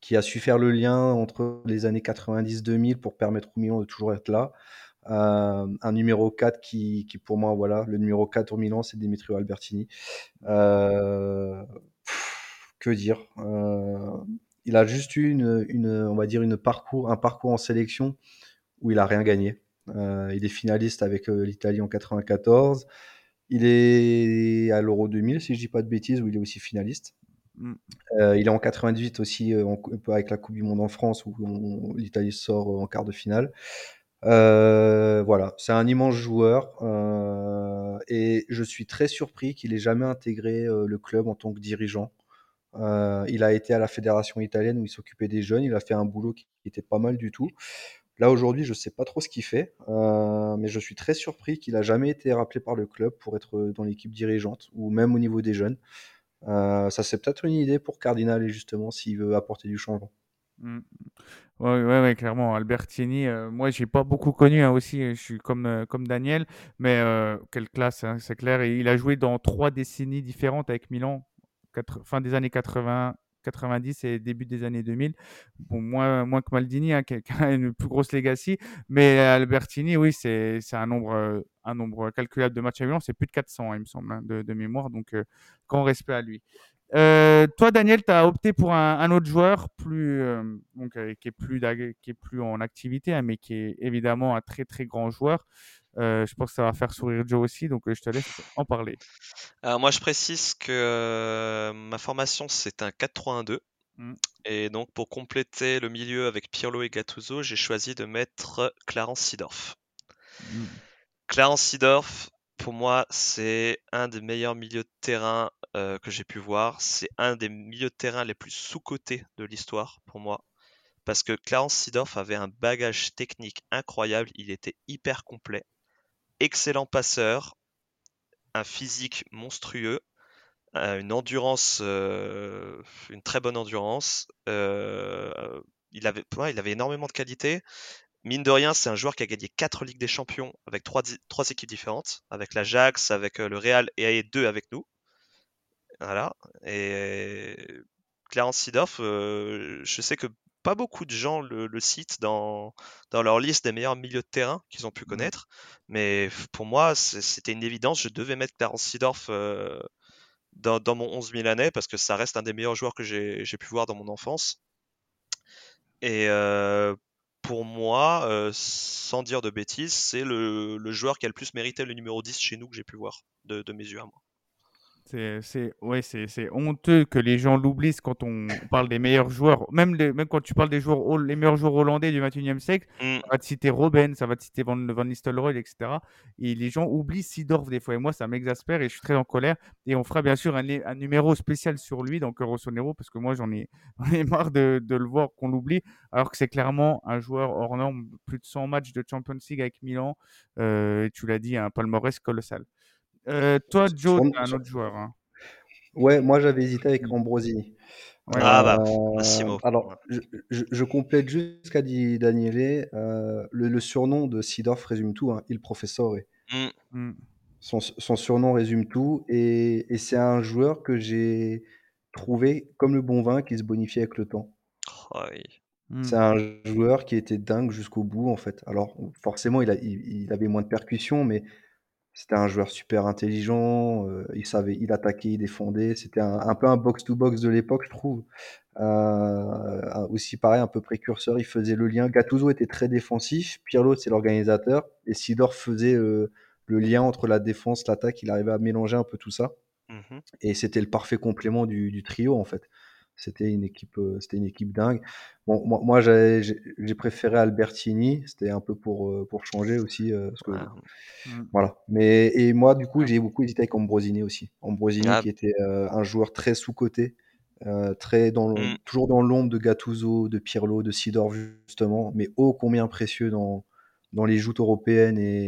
qui a su faire le lien entre les années 90-2000 pour permettre au Milan de toujours être là. Un numéro 4 qui, qui, pour moi, voilà, le numéro 4 au Milan, c'est Demetrio Albertini. Que dire Euh, Il a juste eu une, une, on va dire une parcours, un parcours en sélection où il a rien gagné. Euh, il est finaliste avec euh, l'Italie en 94. Il est à l'Euro 2000, si je dis pas de bêtises, où il est aussi finaliste. Mm. Euh, il est en 98 aussi euh, en- avec la Coupe du Monde en France, où l'Italie sort en quart de finale. Euh, voilà, c'est un immense joueur et je suis très surpris qu'il ait jamais intégré le club en tant que dirigeant. Euh, il a été à la fédération italienne où il s'occupait des jeunes. Il a fait un boulot qui était pas mal du tout. Là aujourd'hui, je sais pas trop ce qu'il fait, euh, mais je suis très surpris qu'il a jamais été rappelé par le club pour être dans l'équipe dirigeante ou même au niveau des jeunes. Euh, ça c'est peut-être une idée pour Cardinal justement s'il veut apporter du changement. Mm. Ouais, clairement. Albertini, euh, moi, j'ai pas beaucoup connu hein, aussi. Je suis comme, comme Daniel, mais quelle classe, hein, c'est clair. Et il a joué dans trois décennies différentes avec Milan, fin des années 80, 90 et début des années 2000. Bon, moins, moins que Maldini, hein, a une plus grosse legacy, mais Albertini, oui, c'est un nombre, un nombre calculable de matchs à Milan. C'est plus de 400, hein, il me semble, hein, de, de mémoire. Donc, euh, grand respect à lui. Euh, toi, Daniel, tu as opté pour un, un autre joueur plus, euh, donc, euh, qui, est plus qui est plus en activité, hein, mais qui est évidemment un très très grand joueur. Je pense que ça va faire sourire Joe aussi, donc je te laisse en parler. Alors moi je précise que ma formation c'est un 4-3-1-2 Mm. et donc pour compléter le milieu avec Pirlo et Gattuso j'ai choisi de mettre Clarence Seedorf. Mm. Clarence Seedorf pour moi c'est un des meilleurs milieux de terrain euh, que j'ai pu voir, c'est un des milieux de terrain les plus sous-cotés de l'histoire pour moi parce que Clarence Seedorf avait un bagage technique incroyable, il était hyper complet, excellent passeur, un physique monstrueux, euh, une endurance, euh, une très bonne endurance. Il avait, il avait énormément de qualité. Mine de rien, c'est un joueur qui a gagné 4 Ligues des Champions avec trois, di- trois équipes différentes, avec l'Ajax, avec le Real et deux avec nous. Voilà. Et Clarence Seedorf, euh, je sais que pas beaucoup de gens le, le citent dans, dans leur liste des meilleurs milieux de terrain qu'ils ont pu connaître. Mais pour moi, c'était une évidence. Je devais mettre Clarence Seedorf euh, dans, dans mon 11 milanais parce que ça reste un des meilleurs joueurs que j'ai j'ai pu voir dans mon enfance. Et euh, pour moi, euh, sans dire de bêtises, c'est le, le joueur qui a le plus mérité le numéro 10 chez nous que j'ai pu voir de, de mes yeux à moi. C'est, ouais, c'est, honteux que les gens l'oublient quand on parle des meilleurs joueurs. Même, les- même quand tu parles des joueurs, les meilleurs joueurs hollandais du 21e siècle, Mm. ça va te citer Robben, ça va te citer Van, Van Nistelrooy, etc. Et les gens oublient Sidorf des fois. Et moi, ça m'exaspère et je suis très en colère. Et on fera bien sûr un, numéro spécial sur lui dans Cœur Rossonero parce que moi, j'en ai, ai marre de, de le voir qu'on l'oublie. Alors que c'est clairement un joueur hors norme. Plus de 100 matchs de Champions League avec Milan. Euh, tu l'as dit, un palmarès colossal. Euh, toi, Joe, t'as un autre joueur. hein. Ouais, moi j'avais hésité avec Ambrosini. Ouais. Ah bah, Euh, Massimo. alors, je, je- je complète juste ce qu'a dit Daniele. euh, le, le surnom de Sidorf résume tout, hein, Il Professore. Mm. Mm. Son, son surnom résume tout. Et, et c'est un joueur que j'ai trouvé comme le bon vin qui se bonifie avec le temps. Oh, oui. Mm. C'est un joueur qui était dingue jusqu'au bout, en fait. Alors, forcément, il, a- il- il avait moins de percussions, mais c'était un joueur super intelligent. euh, il savait, il attaquait, il défendait. C'était un, un peu un box-to-box de l'époque, je trouve. Euh, aussi pareil, un peu précurseur. Il faisait le lien. Gattuso était très défensif. Pirlo, c'est l'organisateur. Et Sidor faisait euh, le lien entre la défense, l'attaque. Il arrivait à mélanger un peu tout ça. Mhm. Et c'était le parfait complément du, du trio, en fait. C'était une équipe, euh, c'était une équipe dingue. Bon, moi, moi j'ai préféré Albertini. C'était un peu pour, euh, pour changer aussi. euh, parce que, Ouais. Mm. voilà. Mais, et moi, du coup, j'ai beaucoup hésité avec Ambrosini aussi. Ambrosini, Ah. qui était euh, un joueur très sous-coté, euh, très dans le- Mm. toujours dans l'ombre de Gattuso, de Pirlo, de Sidor, justement, mais ô combien précieux dans, dans les joutes européennes et,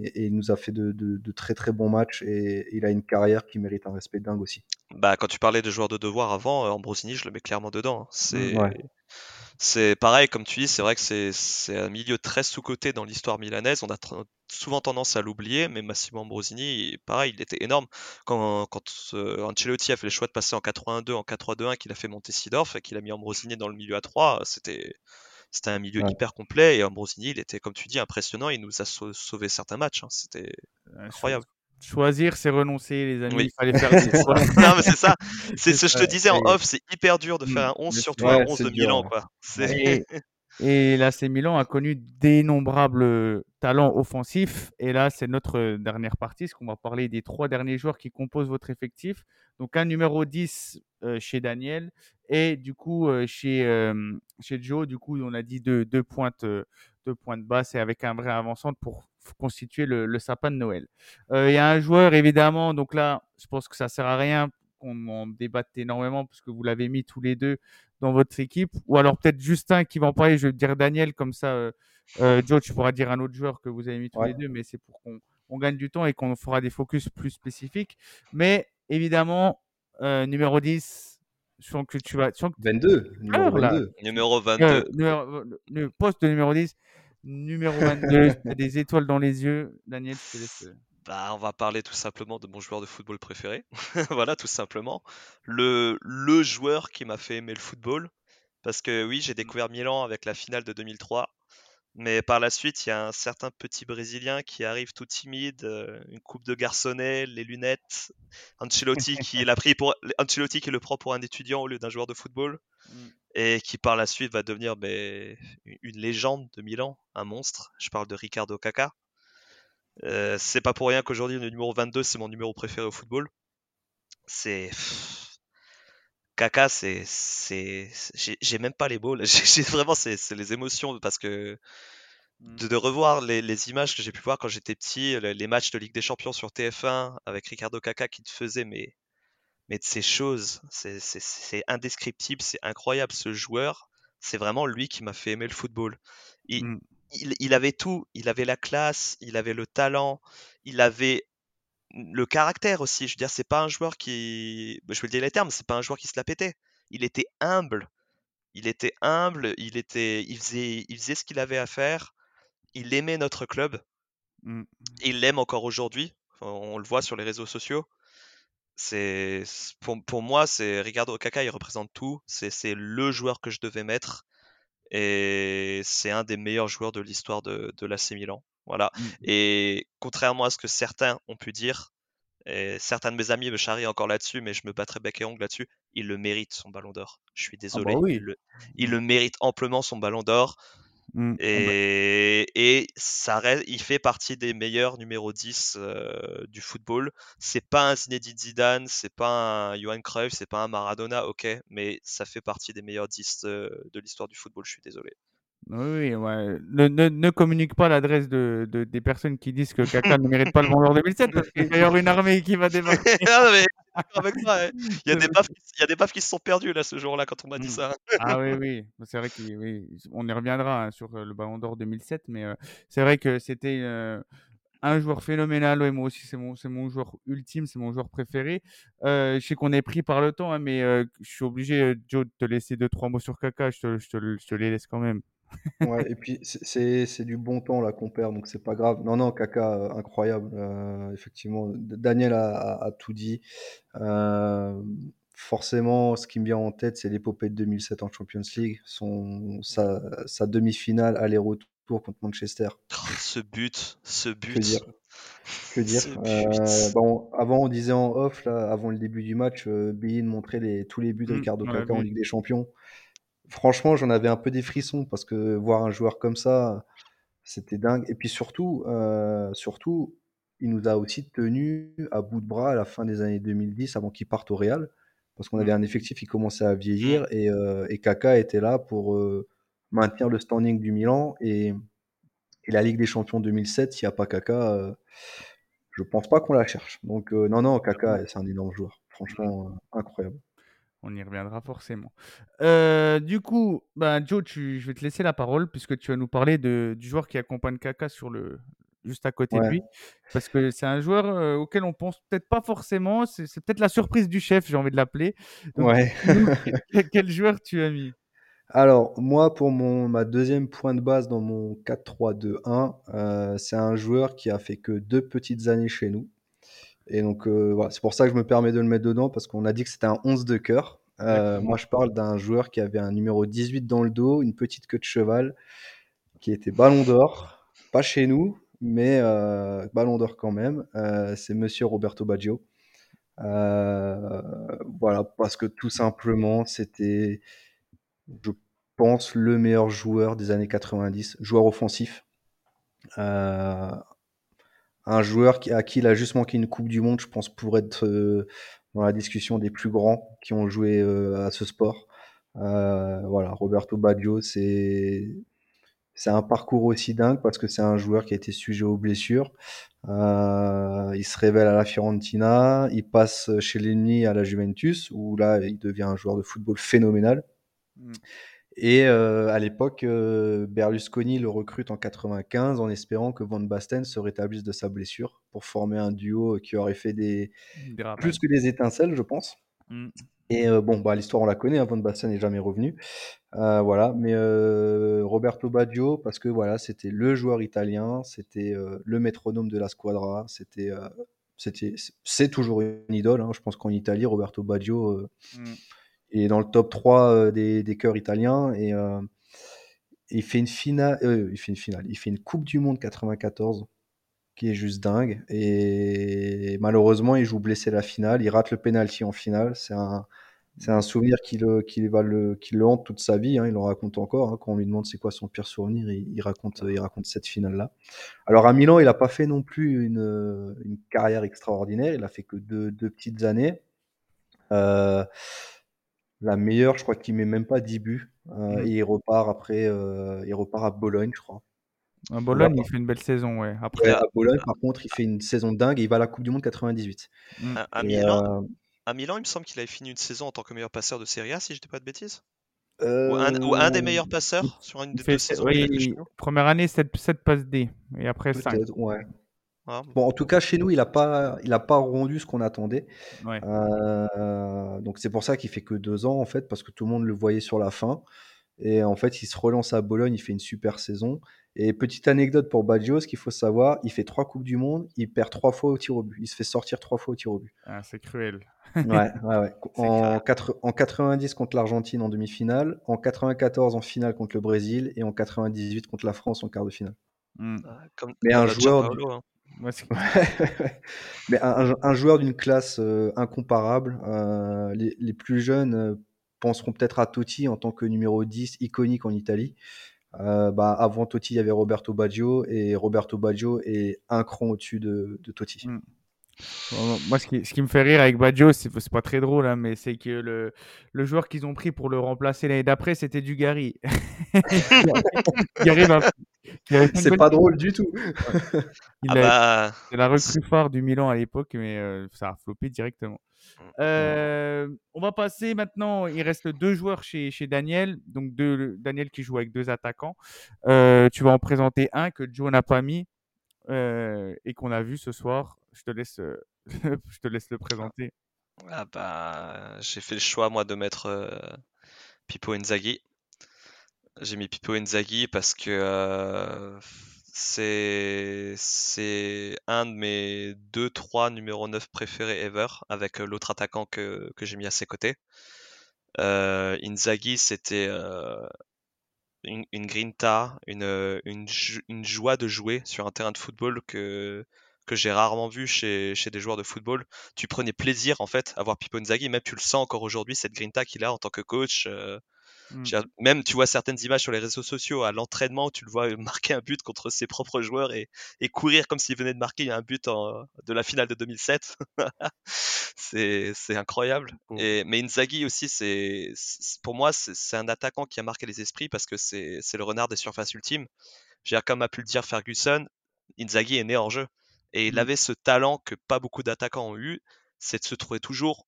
et- et il nous a fait de, de- de très très bons matchs et il a une carrière qui mérite un respect dingue aussi. Bah, quand tu parlais de joueurs de devoir avant, euh, Ambrosini, je le mets clairement dedans. hein. C'est Ouais. c'est pareil, comme tu dis, c'est vrai que c'est un milieu très sous-coté dans l'histoire milanaise. On a souvent tendance à l'oublier, mais Massimo Ambrosini, pareil, il était énorme. Quand, quand euh, Ancelotti a fait le choix de passer en 82 en 4-3-2-1, qu'il a fait monter Sidorf et qu'il a mis Ambrosini dans le milieu à 3, c'était c'était un milieu Ouais. hyper complet. Et Ambrosini, il était, comme tu dis, impressionnant. Il nous a sau- sauvé certains matchs. hein. C'était Euh, incroyable. cho- Choisir, c'est renoncer, les amis. Oui. Il fallait faire des choix. non, mais c'est ça. C'est ce que je te disais en off, c'est hyper dur de Mm, faire un 11, bien surtout sûr. un Ouais, 11 c'est de dur, Milan, quoi. C'est- Et, et l'AC Milan a connu d'innombrables talents offensifs. Et là, c'est notre dernière partie, parce qu'on va parler des trois derniers joueurs qui composent votre effectif. Donc, un numéro 10 euh, chez Daniel et du coup, euh, chez, euh, chez Joe, du coup, on a dit deux, deux pointes, euh, deux pointes basses et avec un vrai avant-centre pour constituer le, le sapin de Noël. Euh, Il y a un joueur, évidemment, donc là, je pense que ça sert à rien qu'on en débatte énormément, parce que vous l'avez mis tous les deux dans votre équipe. Ou alors peut-être Justin qui va en parler, je vais dire Daniel, comme ça, euh, euh, Joe, tu pourras dire un autre joueur que vous avez mis tous Ouais. les deux, mais c'est pour qu'on on gagne du temps et qu'on fera des focus plus spécifiques. Mais évidemment, numéro 10, je sens que tu vas... je sens que 22, numéro Alors là, 22. Numéro 22. euh, numéro- euh, le poste de numéro 10, numéro 22, t'as des étoiles dans les yeux. Daniel, je te laisse. euh, Bah, on va parler tout simplement de mon joueur de football préféré. voilà, tout simplement. Le, le joueur qui m'a fait aimer le football. Parce que oui, j'ai découvert Milan avec la finale de 2003. Mais par la suite, il y a un certain petit Brésilien qui arrive tout timide, euh, une coupe de garçonnet, les lunettes. Ancelotti qui l'a pris pour Ancelotti qui le prend pour un étudiant au lieu d'un joueur de football Mm. et qui par la suite va devenir une légende de Milan, un monstre. Je parle de Ricardo Caca. Euh, c'est pas pour rien qu'aujourd'hui le numéro 22 c'est mon numéro préféré au football. C'est Kaka, c'est c'est j'ai même pas les mots. J'ai vraiment c'est les émotions parce que de, revoir les, les, images que j'ai pu voir quand j'étais petit, les, matchs de Ligue des Champions sur TF1 avec Ricardo Kaka qui te faisait mais mais de ces choses, c'est indescriptible, c'est incroyable ce joueur. C'est vraiment lui qui m'a fait aimer le football. Il, mmh il, avait tout. Il avait la classe, il avait le talent, il avait le caractère aussi. Je veux dire, c'est pas un joueur qui. Bah, je vais le dire les termes, c'est pas un joueur qui se la pétait. Il était humble. Il était humble, il, était, il, faisait, il faisait ce qu'il avait à faire. Il aimait notre club. Mmh. Il l'aime encore aujourd'hui. On le voit sur les réseaux sociaux. C'est pour, pour moi, c'est Ricardo Kaka, il représente tout. C'est le joueur que je devais mettre et c'est un des meilleurs joueurs de l'histoire de, de l'AC Milan. Voilà. Mmh. Et contrairement à ce que certains ont pu dire, et certains de mes amis me charrient encore là-dessus, mais je me battrai bec et ongle là-dessus, il le mérite son ballon d'or. Je suis ah bah désolé. il, le, il, le, mérite amplement son ballon d'or. Mmh, et, et, ça il fait partie des meilleurs numéro 10 euh, du football. C'est pas un Zinedine Zidane, c'est pas un Johan Cruyff, c'est pas un Maradona, ok, mais ça fait partie des meilleurs 10 euh, de l'histoire du football, je suis désolé. Oui, ouais. Ne, ne, ne, communique pas l'adresse de, de, des personnes qui disent que Kaka ne mérite pas le Ballon d'Or 2007 parce qu'il va y avoir une armée qui va débarquer. non, mais avec toi, hein. il, y a des baffes, il y a des baffes qui se sont perdues là ce jour-là quand on m'a dit mmh. ça. ah oui, oui, c'est vrai qu'on oui. Y reviendra hein, sur euh, le Ballon d'Or 2007, mais euh, c'est vrai que c'était euh, un joueur phénoménal. Ouais, moi aussi, c'est mon, mon joueur ultime, c'est mon joueur préféré. je sais qu'on est pris par le temps, hein, mais je suis obligé, Joe, de te laisser deux, trois mots sur Kaka. Je te, je te, je te les laisse quand même. Ouais, et puis c'est du bon temps là qu'on perd, donc c'est pas grave. Non, non, Kaka, euh, incroyable. Euh, effectivement, Daniel a, tout dit. Euh, forcément, ce qui me vient en tête, c'est l'épopée de 2007 en Champions League, son, sa, sa demi-finale aller-retour contre Manchester. Oh, ce but, ce but. Que dire Que dire bon, Avant, on disait en off, là, avant le début du match, euh, montrait les, tous les buts de mmh, Ricardo Kaka en Ligue des Champions franchement, j'en avais un peu des frissons parce que voir un joueur comme ça, c'était dingue. Et puis surtout, euh, surtout, il nous a aussi tenu à bout de bras à la fin des années 2010 avant qu'il parte au Real. Parce qu'on avait mmh. un effectif qui commençait à vieillir mmh. et, euh, et Kaka était là pour euh, maintenir le standing du Milan. Et, la Ligue des Champions 2007, s'il n'y a pas Kaka, je pense pas qu'on la cherche. Donc non, non, Kaka, c'est un énorme joueur. Franchement, incroyable. On y reviendra forcément. Euh, du coup, bah, Joe, je vais te laisser la parole puisque tu vas nous parler de, du joueur qui accompagne Kaka sur le, juste à côté de lui. Parce que c'est un joueur euh, auquel on pense peut-être pas forcément. C'est, peut-être la surprise du chef, j'ai envie de l'appeler. Ouais. quel joueur tu as mis? Alors, moi, pour mon, ma deuxième point de base dans mon 4-3-2-1, euh, c'est un joueur qui a fait que deux petites années chez nous. Et donc, euh, voilà, c'est pour ça que je me permets de le mettre dedans, parce qu'on a dit que c'était un 11 de cœur. Euh, moi, je parle d'un joueur qui avait un numéro 18 dans le dos, une petite queue de cheval, qui était ballon d'or. Pas chez nous, mais euh, ballon d'or quand même. c'est monsieur Roberto Baggio. voilà, parce que tout simplement, c'était, je pense, le meilleur joueur des années 90, joueur offensif. Euh, un joueur à qui il a juste manqué une Coupe du Monde, je pense, pour être euh, dans la discussion des plus grands qui ont joué euh, à ce sport. Euh, voilà, Roberto Baggio, c'est c'est un parcours aussi dingue parce que c'est un joueur qui a été sujet aux blessures. il se révèle à la Fiorentina, il passe chez l'ennemi à la Juventus où là il devient un joueur de football phénoménal. Mm. Et euh, à l'époque, euh, Berlusconi le recrute en 95 en espérant que Van Basten se rétablisse de sa blessure pour former un duo qui aurait fait des, plus que des étincelles, je pense. Mmh. Et euh, bon, bah, l'histoire on la connaît, hein, Van Basten n'est jamais revenu. voilà, mais Roberto Baggio, parce que voilà, c'était le joueur italien, c'était le métronome de la squadra, c'était, c'était, c'est toujours une idole. Hein. Je pense qu'en Italie, Roberto Baggio. Mmh et dans le top 3 euh, des, des chœurs italiens. Et euh, il fait une finale, euh, il fait une finale, il fait une Coupe du Monde 94 qui est juste dingue. Et malheureusement, il joue blessé la finale, il rate le penalty en finale. C'est un, C'est un souvenir qui le, qui va le, qui le hante toute sa vie. hein, il en raconte encore. hein, quand on lui demande c'est quoi son pire souvenir, il, il raconte, il raconte cette finale-là. Alors à Milan, il n'a pas fait non plus une, une carrière extraordinaire. Il a fait que deux, deux petites années. Euh, la meilleure, je crois qu'il met même pas 10 buts. Euh, Mm. Et il repart après, euh, il repart à Bologne, je crois. À Bologne, il fait une belle saison, ouais. Après, Ouais, à Bologne, par contre, il fait une saison dingue et il va à la Coupe du Monde 98. mm. À, à Et, Milan, euh, à Milan, il me semble qu'il avait fini une saison en tant que meilleur passeur de Serie A, si je dis pas de bêtises. euh, Ou un, ou un des meilleurs passeurs sur une il des fait, deux saisons qu'il a fait chez oui, nous. première année, 7, passes D. Et après 5. peut-être, ouais. Ah, Bon, en tout cas, chez nous, il n'a pas, il a pas rendu ce qu'on attendait. Ouais. Euh, donc c'est pour ça qu'il fait que deux ans en fait, parce que tout le monde le voyait sur la fin. Et en fait, il se relance à Bologne, il fait une super saison. Et petite anecdote pour Baggio, ce qu'il faut savoir, il fait trois coupes du monde, il perd trois fois au tir au but, il se fait sortir trois fois au tir au but. Ah, c'est cruel. Ouais, ouais, ouais. En, grave. quatre- en 90 contre l'Argentine en demi-finale, en 94 en finale contre le Brésil et en 98 contre la France en quart de finale. Mm. ah, comme, Mais comme un joueur Gianpaolo, hein. Moi, Mais un, joueur d'une classe euh, incomparable. euh, les, les plus jeunes euh, penseront peut-être à Totti en tant que numéro 10 iconique en Italie. Euh, bah, avant Totti, il y avait Roberto Baggio et Roberto Baggio est un cran au-dessus de, de Totti. Mm. Moi, ce qui, ce qui me fait rire avec Baggio, c'est pas très drôle, hein, mais c'est que le, le joueur qu'ils ont pris pour le remplacer l'année d'après, c'était Dugarry. C'est pas drôle du tout. Il Ah a- bah, C'est la recrue phare du Milan à l'époque, mais euh, ça a floppé directement. Euh, on va passer maintenant. Il reste deux joueurs chez, chez Daniel. Donc, deux, Daniel qui joue avec deux attaquants. Euh, tu vas en présenter un que Joe n'a pas mis euh, et qu'on a vu ce soir. Je te laisse, euh, je te laisse le présenter. ah bah, j'ai fait le choix, moi, de mettre euh, Pippo Inzaghi. J'ai mis Pippo Inzaghi parce que euh, c'est un de mes 2-3 numéro 9 préférés ever avec euh, l'autre attaquant que, que j'ai mis à ses côtés. Euh, Inzaghi, c'était une, grinta, une, une, une joie de jouer sur un terrain de football que, que j'ai rarement vu chez, chez des joueurs de football. Tu prenais plaisir en fait à voir Pippo Inzaghi, même tu le sens encore aujourd'hui, cette grinta qu'il a en tant que coach. euh, Mm. dire, Même tu vois certaines images sur les réseaux sociaux à l'entraînement, tu le vois marquer un but contre ses propres joueurs et, et courir comme s'il venait de marquer un but en- de la finale de 2007. c'est incroyable. Et, mais Inzaghi aussi, c'est pour moi, c'est un attaquant qui a marqué les esprits parce que c'est le renard des surfaces ultimes. Dire, comme a pu le dire Ferguson, Inzaghi est né en jeu. Et il Mm. avait ce talent que pas beaucoup d'attaquants ont eu, c'est de se trouver toujours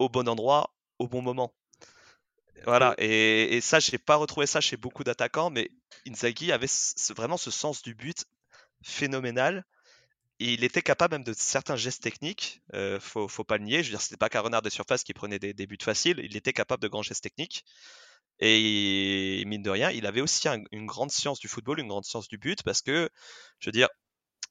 au bon endroit, au bon moment. Voilà, et, et ça, j'ai pas retrouvé ça chez beaucoup d'attaquants, mais Inzaghi avait vraiment ce sens du but phénoménal. Et il était capable même de certains gestes techniques, euh, faut, faut pas le nier. Je veux dire, c'était pas qu'un renard de surface qui prenait des, des buts faciles, il était capable de grands gestes techniques. Et mine de rien, il avait aussi un- une grande science du football, une grande science du but, parce que, je veux dire,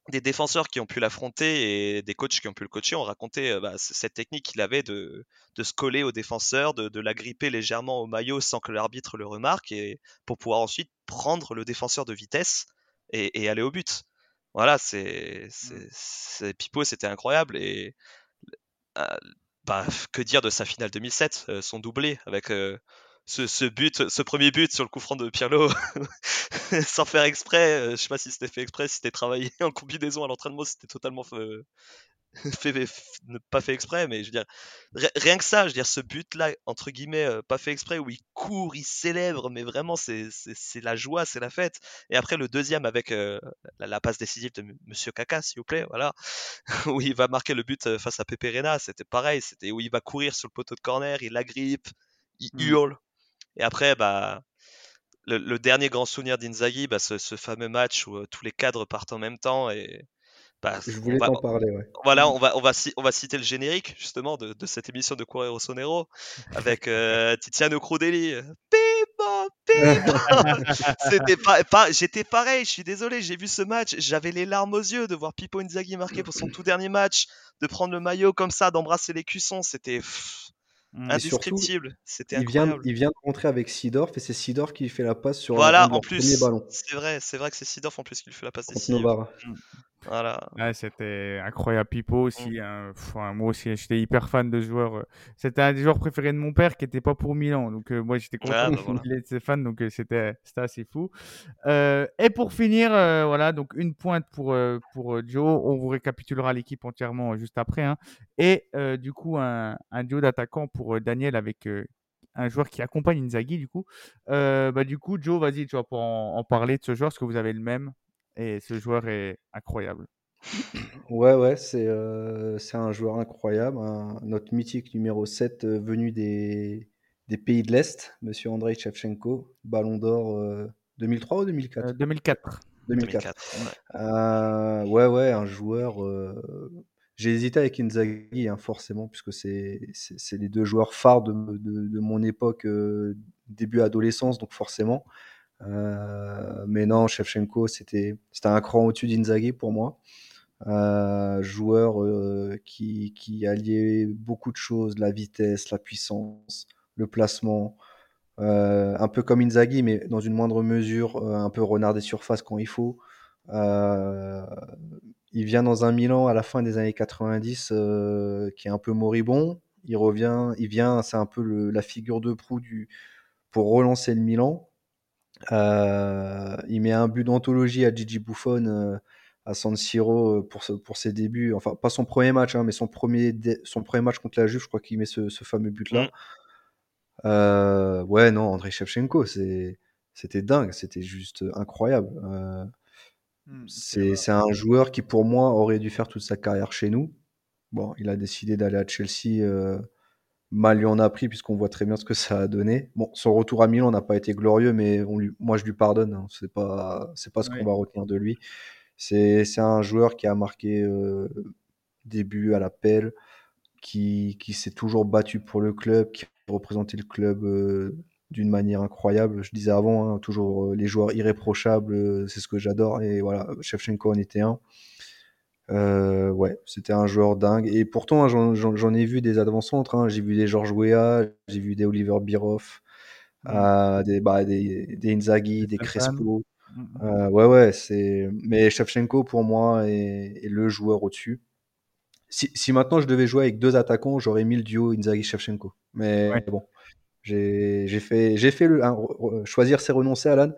des défenseurs qui ont pu l'affronter et des coachs qui ont pu le coacher ont raconté euh, bah, cette technique qu'il avait de, de se coller au défenseur, de, de la gripper légèrement au maillot sans que l'arbitre le remarque, et pour pouvoir ensuite prendre le défenseur de vitesse et, et aller au but. Voilà, c'est, c'est, c'est- Pipo, c'était incroyable. Et euh, bah, que dire de sa finale 2007, euh, son doublé avec euh, ce, ce but, ce premier but sur le coup franc de Pirlo, sans faire exprès. euh, je sais pas si c'était fait exprès, si c'était travaillé en combinaison à l'entraînement, c'était totalement fait, pas fait exprès. Mais je veux dire, ri- rien que ça, je veux dire, ce but-là, entre guillemets, euh, pas fait exprès, où il court, il célèbre, mais vraiment, c'est c'est- c'est la joie, c'est la fête. Et après, le deuxième avec euh, la, la passe décisive de M- Monsieur Kaka, s'il vous plaît, voilà, où il va marquer le but face à Pepe Reina, c'était pareil, c'était où il va courir sur le poteau de corner, il agrippe, il Mm. hurle. Et après, bah, le, le dernier grand souvenir d'Inzaghi, bah, ce, ce fameux match où euh, tous les cadres partent en même temps et bah, Je voulais t'en parler, ouais. voilà, on va, on va, ci- on va citer le générique justement de, de cette émission de Correro Sonero avec euh, Tiziano Pippo. C'était pas, pas- j'étais pareil. Je suis désolé, j'ai vu ce match, j'avais les larmes aux yeux de voir Pippo Inzaghi marquer pour son tout dernier match, de prendre le maillot comme ça, d'embrasser les cuissons, c'était indescriptible. C'était Il vient, incroyable. il vient de rentrer avec Sidorf et c'est Sidorf qui fait la passe sur Voilà, de en plus, ballons c'est vrai, c'est vrai que c'est Sidorf en plus qui lui fait la passe. Novara. Voilà. Ouais, c'était incroyable. Pipo aussi. hein. Pff, ouais, moi aussi, j'étais hyper fan de ce joueur. euh. C'était un des joueurs préférés de mon père qui n'était pas pour Milan. Donc, euh, moi, j'étais content Ah, bah voilà. de ses fans. Donc, euh, c'était c'était assez fou. Euh, et pour finir, voilà, donc une pointe pour, pour Joe. On vous récapitulera l'équipe entièrement juste après. hein. Et du coup, un, un duo d'attaquants pour Daniel avec un joueur qui accompagne Inzaghi, du coup. Bah, du coup, Joe, vas-y, tu vas pouvoir en, en parler de ce joueur, parce que vous avez le même? Et ce joueur est incroyable. Ouais, ouais, c'est euh, c'est un joueur incroyable, notre mythique numéro 7 euh, venu des, des pays de l'Est, Monsieur Andrei Shevchenko, Ballon d'Or euh, 2003 ou 2004? Euh, 2004. 2004. 2004. ouais. Euh, ouais, ouais, un joueur. euh, J'ai hésité avec Inzaghi, hein, forcément, puisque c'est les deux joueurs phares de, de- de mon époque, euh, début adolescence, donc forcément. Euh, mais non, Shevchenko, c'était un cran au-dessus d'Inzaghi pour moi. Euh, joueur euh, qui, qui alliait beaucoup de choses, la vitesse, la puissance, le placement. Un peu comme Inzaghi, mais dans une moindre mesure, un peu renard des surfaces quand il faut. Il vient dans un Milan à la fin des années 90 euh, qui est un peu moribond. Il revient, il vient, c'est un peu la figure de proue pour relancer le Milan. Euh, il met un but d'anthologie à Gigi Buffon euh, à San Siro euh, pour, ce- pour ses débuts. Enfin, pas son premier match, hein, mais son premier, dé- son premier match contre la Juve, je crois qu'il met ce, ce fameux but-là. Mm. Euh, ouais, non, Andrei Shevchenko, c'est, c'était dingue, c'était juste incroyable. Euh, c'est, c'est un joueur qui, pour moi, aurait dû faire toute sa carrière chez nous. Bon, il a décidé d'aller à Chelsea. euh, mal lui en a pris, puisqu'on voit très bien ce que ça a donné. Bon, son retour à Milan n'a pas été glorieux, mais on lui, moi, je lui pardonne. hein. C'est pas, c'est pas ce Ouais. qu'on va retenir de lui. C'est, c'est un joueur qui a marqué euh, début à l'appel, qui, qui s'est toujours battu pour le club, qui a représenté le club euh, d'une manière incroyable. Je disais avant, hein, toujours euh, les joueurs irréprochables, euh, c'est ce que j'adore. Et voilà, Shevchenko en était un. Euh, ouais, c'était un joueur dingue. Et pourtant, hein, j'en- ai vu des avant-centres. hein. J'ai vu des Georges Weah, j'ai vu des Oliver Bierhoff, Mm. euh, des, bah, des, des Inzaghi, des. Crespo. Mm, mm. Euh, ouais, ouais, c'est. Mais Shevchenko, pour moi, est, est le joueur au-dessus. Si, si maintenant je devais jouer avec deux attaquants, j'aurais mis le duo Inzaghi-Shevchenko. Mais Ouais. bon, j'ai fait, j'ai fait le. hein, choisir, c'est renoncer, Alan.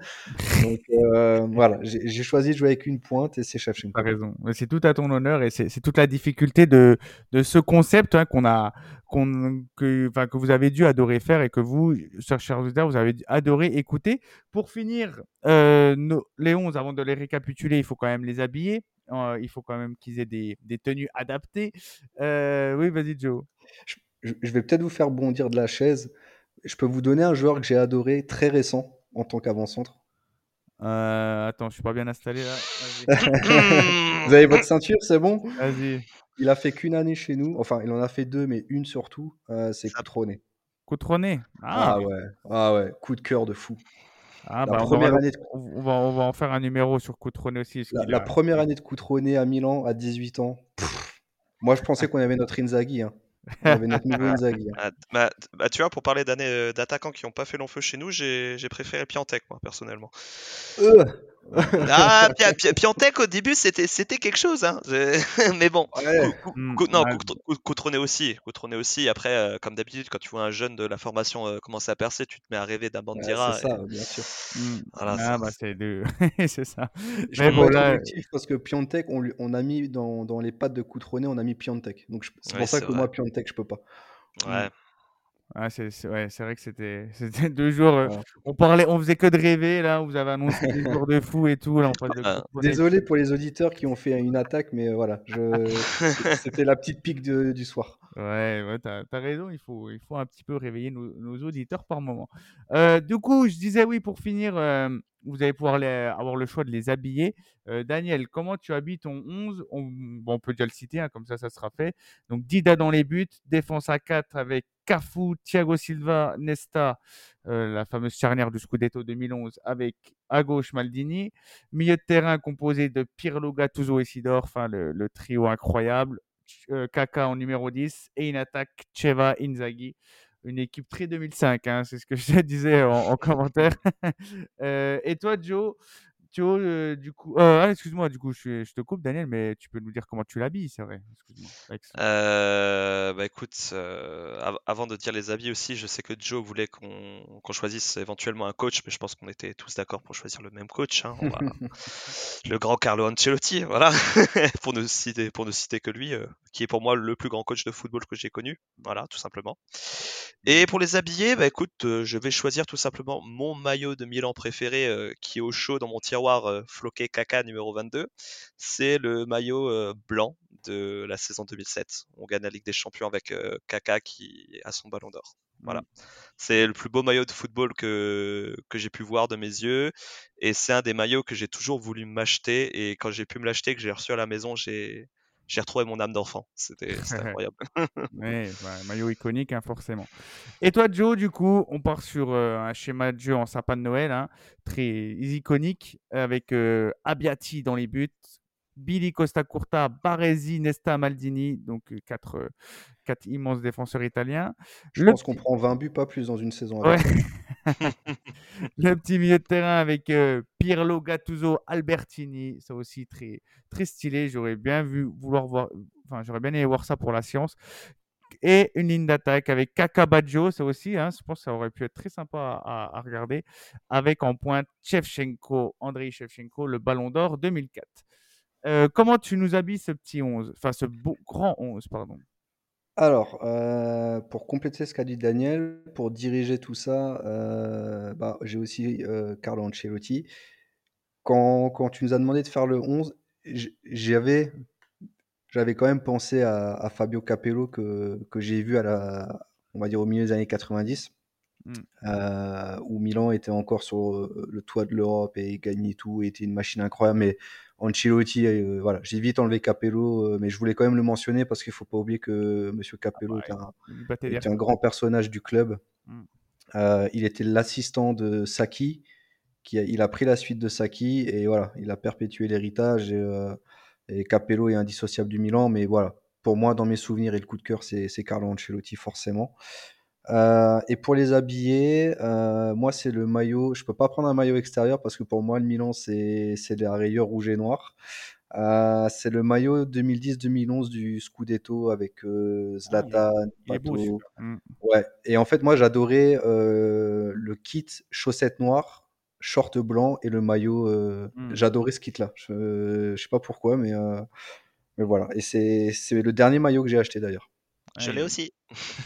Donc euh, voilà, j'ai choisi de jouer avec une pointe et c'est Shevchenko. T'as raison. C'est tout à ton honneur et c'est toute la difficulté de, de ce concept hein, qu'on a, qu'on, que, enfin, que vous avez dû adorer faire et que vous, chers auditeurs, vous avez adoré écouter. Pour finir, euh, nos- les 11, avant de les récapituler, il faut quand même les habiller. Euh, il faut quand même qu'ils aient des, des tenues adaptées. Euh, oui, vas-y, Joe. Je vais peut-être vous faire bondir de la chaise. Je peux vous donner un joueur que j'ai adoré très récent en tant qu'avant-centre. Euh, attends, je suis pas bien installé là. Vous avez votre ceinture, c'est bon? Vas-y. Il a fait qu'une année chez nous. Enfin, il en a fait deux, mais une surtout. Euh, c'est Coutronnet. Coutronnet. Ah. Ah, ouais, ah ouais, coup de cœur de fou. Ah, La bah, on, première aura- année de- on va, on va en faire un numéro sur Coutronnet aussi. La, qu'il la a- première année de Coutronnet à Milan à 18 ans. pff, moi, je pensais qu'on avait notre Inzaghi. hein. On avait notre nouveau Inzaghi. hein. Ah, bah, bah, tu vois, pour parler d'années euh, d'attaquants qui n'ont pas fait long feu chez nous, j'ai j'ai préféré Piantek, moi, personnellement. Euh, Ah, Pia- Pia- Piantek, au début, c'était c'était quelque chose. Hein. Mais bon, ouais. Cou- non, ouais. Coutr- Cou- Coutronnet aussi. Coutronnet aussi. Après, euh, comme d'habitude, quand tu vois un jeune de la formation euh, commencer à percer, tu te mets à rêver d'un Ouais, Bandira. c'est ça, bien sûr. Hmm. Voilà, ah, bah, c'est de... c'est ça. Je Mais bon, là- objectif parce que Piontek, on, lui- on a mis dans, dans les pattes de Coutronnet, on a mis Piontek. Donc je- c'est Ouais, pour ça que vrai. moi, Piontek, je peux pas. Ouais. Ah, c'est ouais, vrai que c'était deux jours. euh, Ouais. on parlait, on faisait que de rêver là. Vous avez annoncé des jours de fou et tout. Là, on passe de Ah. Désolé pour les auditeurs qui ont fait une attaque, mais euh, voilà, je... c'était la petite pique de- du soir. Ouais, ouais, t'as, t'as raison. Il faut, il faut un petit peu réveiller nos, nos auditeurs par moment. Euh, du coup, je disais oui pour finir. euh, vous allez pouvoir les- avoir le choix de les habiller. Euh, Daniel, comment tu habilles ton 11 on, bon, on peut déjà le citer, hein, comme ça, ça sera fait. Donc Dida dans les buts, défense à 4 avec Cafu, Thiago Silva, Nesta, euh, la fameuse charnière du Scudetto 2011, avec à gauche Maldini, milieu de terrain composé de Pirlo, Gattuso et Sidor, le, trio incroyable, euh, Kaka en numéro 10 et une attaque Cheva, Inzaghi. Une équipe très 2005, hein, c'est ce que je disais en, en commentaire. Euh, et toi, Joe, Euh, du coup, euh, ah, excuse-moi, du coup, je, je te coupe, Daniel, mais tu peux nous dire comment tu l'habilles, c'est vrai. Euh, bah écoute, av- avant de dire les habits aussi, je sais que Joe voulait qu'on choisisse éventuellement un coach, mais je pense qu'on était tous d'accord pour choisir le même coach. hein. Va- le grand Carlo Ancelotti, voilà, pour ne citer, pour ne citer que lui, qui est pour moi le plus grand coach de football que j'ai connu, voilà, tout simplement. Et pour les habillés, bah écoute, je vais choisir tout simplement mon maillot de Milan préféré, qui est au chaud dans mon tiroir, euh, floqué caca numéro 22. C'est le maillot euh, blanc de la saison 2007. On gagne la Ligue des Champions avec euh, Kaka qui a son ballon d'or. Voilà. C'est le plus beau maillot de football que, que j'ai pu voir de mes yeux. Et c'est un des maillots que j'ai toujours voulu m'acheter. Et quand j'ai pu me l'acheter, que j'ai reçu à la maison, j'ai, j'ai retrouvé mon âme d'enfant. C'était, incroyable. Ouais, bah, maillot iconique, hein, forcément. Et toi, Joe, du coup, on part sur euh, un schéma de jeu en sapin de Noël, hein, très iconique, avec euh, Abbiati dans les buts, Billy Costa Curta, Baresi, Nesta, Maldini, donc euh, quatre, euh, quatre immenses défenseurs italiens. Je Le pense qu'on prend 20 buts, pas plus dans une saison. Ouais. le petit milieu de terrain avec euh, Pirlo, Gattuso, Albertini, ça aussi très très stylé. J'aurais bien vu vouloir enfin j'aurais bien aimé voir ça pour la science. Et une ligne d'attaque avec Kaka Baggio, ça aussi, hein, je pense que ça aurait pu être très sympa à, regarder, avec en pointe Shevchenko, Andrei Shevchenko, le Ballon d'Or 2004. Euh, comment tu nous habilles ce petit 11, enfin ce grand 11, pardon? Alors, euh, pour compléter ce qu'a dit Daniel, pour diriger tout ça, euh, bah, j'ai aussi euh, Carlo Ancelotti. Quand, tu nous as demandé de faire le 11, j- j'avais, quand même pensé à, Fabio Capello que, j'ai vu à la, on au milieu des années 90, Mm. euh, où Milan était encore sur euh, le toit de l'Europe et gagnait tout, et était une machine incroyable. Mais Ancelotti, euh, voilà, j'ai vite enlevé Capello, euh, mais je voulais quand même le mentionner parce qu'il faut pas oublier que Monsieur Capello bah, est un, Il battait des était un grand personnage du club. Mm. Il était l'assistant de Saki. Qui a, il a pris la suite de Saki et voilà, il a perpétué l'héritage. Et, et Capello est indissociable du Milan, mais voilà, pour moi, dans mes souvenirs et le coup de cœur, c'est Carlo Ancelotti forcément. Euh, et pour les habillés, euh, moi c'est le maillot. Je peux pas prendre un maillot extérieur parce que pour moi le Milan c'est c'est la rayure rouge et noir. Euh, c'est le maillot 2010-2011 du Scudetto avec euh, Zlatan, Ah, Il est beau. Mm. Ouais, et en fait, moi, j'adorais le kit chaussettes noires, short blanc et le maillot. Mm. J'adorais ce kit-là. Je, je sais pas pourquoi, mais, mais voilà. Et c'est c'est le dernier maillot que j'ai acheté d'ailleurs. Je Ouais, l'ai aussi.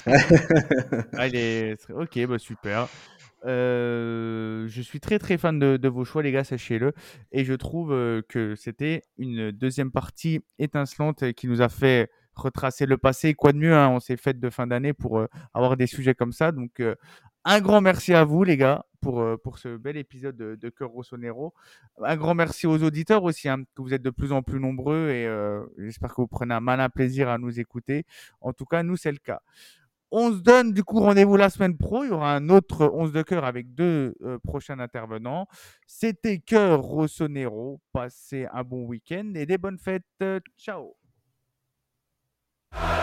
Ah, il est- Ok, bah super. Euh, je suis très très fan de, de vos choix, les gars, sachez-le. Et je trouve euh, que c'était une deuxième partie étincelante qui nous a fait retracer le passé. Quoi de mieux, hein, on s'est fait de fin d'année pour euh, avoir des sujets comme ça. Donc, un grand merci à vous, les gars, pour, euh, pour ce bel épisode de, de Cœur Rossonero. Un grand merci aux auditeurs aussi, hein, que vous êtes de plus en plus nombreux et euh, j'espère que vous prenez un malin plaisir à nous écouter. En tout cas, nous, c'est le cas. On se donne du coup rendez-vous la semaine pro. Il y aura un autre 11 de cœur avec deux euh, prochains intervenants. C'était Cœur Rossonero. Passez un bon week-end et des bonnes fêtes. Ciao.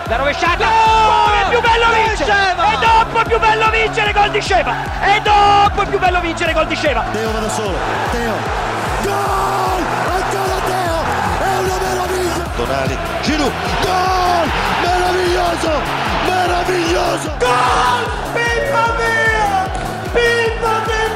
La rovesciata! Gol! È più bello vincere! E dopo è più bello vincere gol di Sceva! E dopo è più bello vincere gol di Sceva! Teo va da solo. Teo. Gol! Ancora Teo! È una meraviglia! Tonali, Giroud, gol! Meraviglioso! Meraviglioso! Gol! Pippa mia! Pippa, pippa